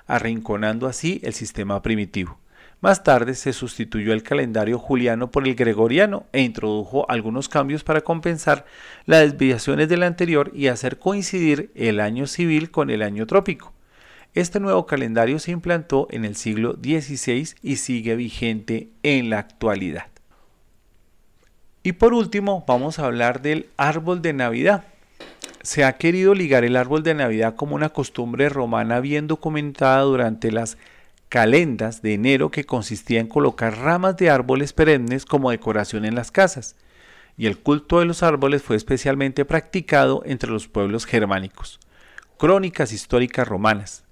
[SPEAKER 1] arrinconando así el sistema primitivo. Más tarde se sustituyó el calendario juliano por el gregoriano e introdujo algunos cambios para compensar las desviaciones del anterior y hacer coincidir el año civil con el año trópico. Este nuevo calendario se implantó en el siglo XVI y sigue vigente en la actualidad. Y por último, vamos a hablar del árbol de Navidad. Se ha querido ligar el árbol de Navidad como una costumbre romana bien documentada durante las calendas de enero que consistía en colocar ramas de árboles perennes como decoración en las casas, y el culto de los árboles fue especialmente practicado entre los pueblos germánicos. Crónicas históricas romanas.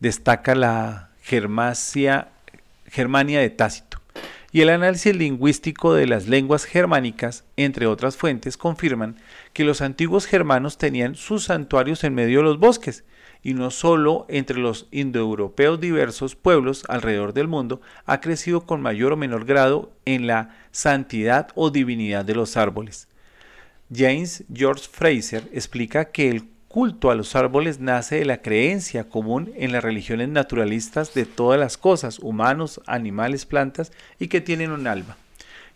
[SPEAKER 1] Destaca la Germania de Tácito. Y el análisis lingüístico de las lenguas germánicas, entre otras fuentes, confirman que los antiguos germanos tenían sus santuarios en medio de los bosques, y no solo entre los indoeuropeos diversos pueblos alrededor del mundo, ha crecido con mayor o menor grado en la santidad o divinidad de los árboles. James George Fraser explica que el culto a los árboles nace de la creencia común en las religiones naturalistas de todas las cosas, humanos, animales, plantas, y que tienen un alma.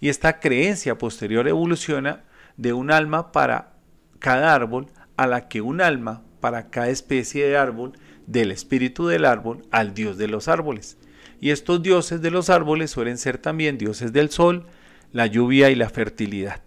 [SPEAKER 1] Y esta creencia posterior evoluciona de un alma para cada árbol a la que un alma para cada especie de árbol, del espíritu del árbol al dios de los árboles. Y estos dioses de los árboles suelen ser también dioses del sol, la lluvia y la fertilidad.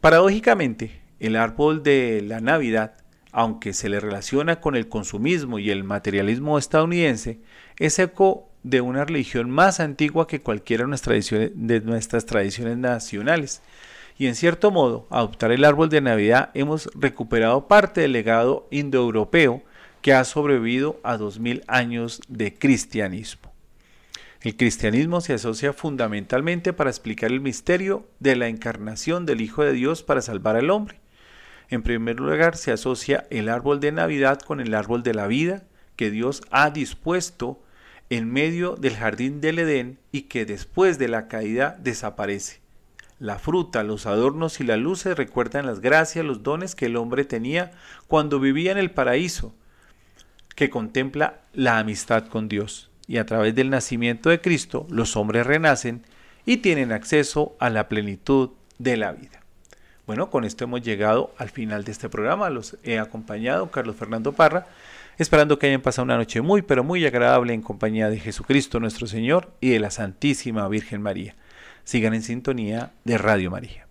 [SPEAKER 1] Paradójicamente, el árbol de la Navidad, aunque se le relaciona con el consumismo y el materialismo estadounidense, es eco de una religión más antigua que cualquiera de nuestras tradiciones nacionales y en cierto modo, adoptar el árbol de Navidad hemos recuperado parte del legado indoeuropeo que ha sobrevivido a 2000 años de cristianismo. El cristianismo se asocia fundamentalmente para explicar el misterio de la encarnación del Hijo de Dios para salvar al hombre. En primer lugar, se asocia el árbol de Navidad con el árbol de la vida que Dios ha dispuesto en medio del jardín del Edén y que después de la caída desaparece. La fruta, los adornos y las luces recuerdan las gracias, los dones que el hombre tenía cuando vivía en el paraíso, que contempla la amistad con Dios. Y a través del nacimiento de Cristo, los hombres renacen y tienen acceso a la plenitud de la vida. Bueno, con esto hemos llegado al final de este programa. Los he acompañado, Carlos Fernando Parra, esperando que hayan pasado una noche muy, pero muy agradable en compañía de Jesucristo nuestro Señor y de la Santísima Virgen María. Sigan en sintonía de Radio María.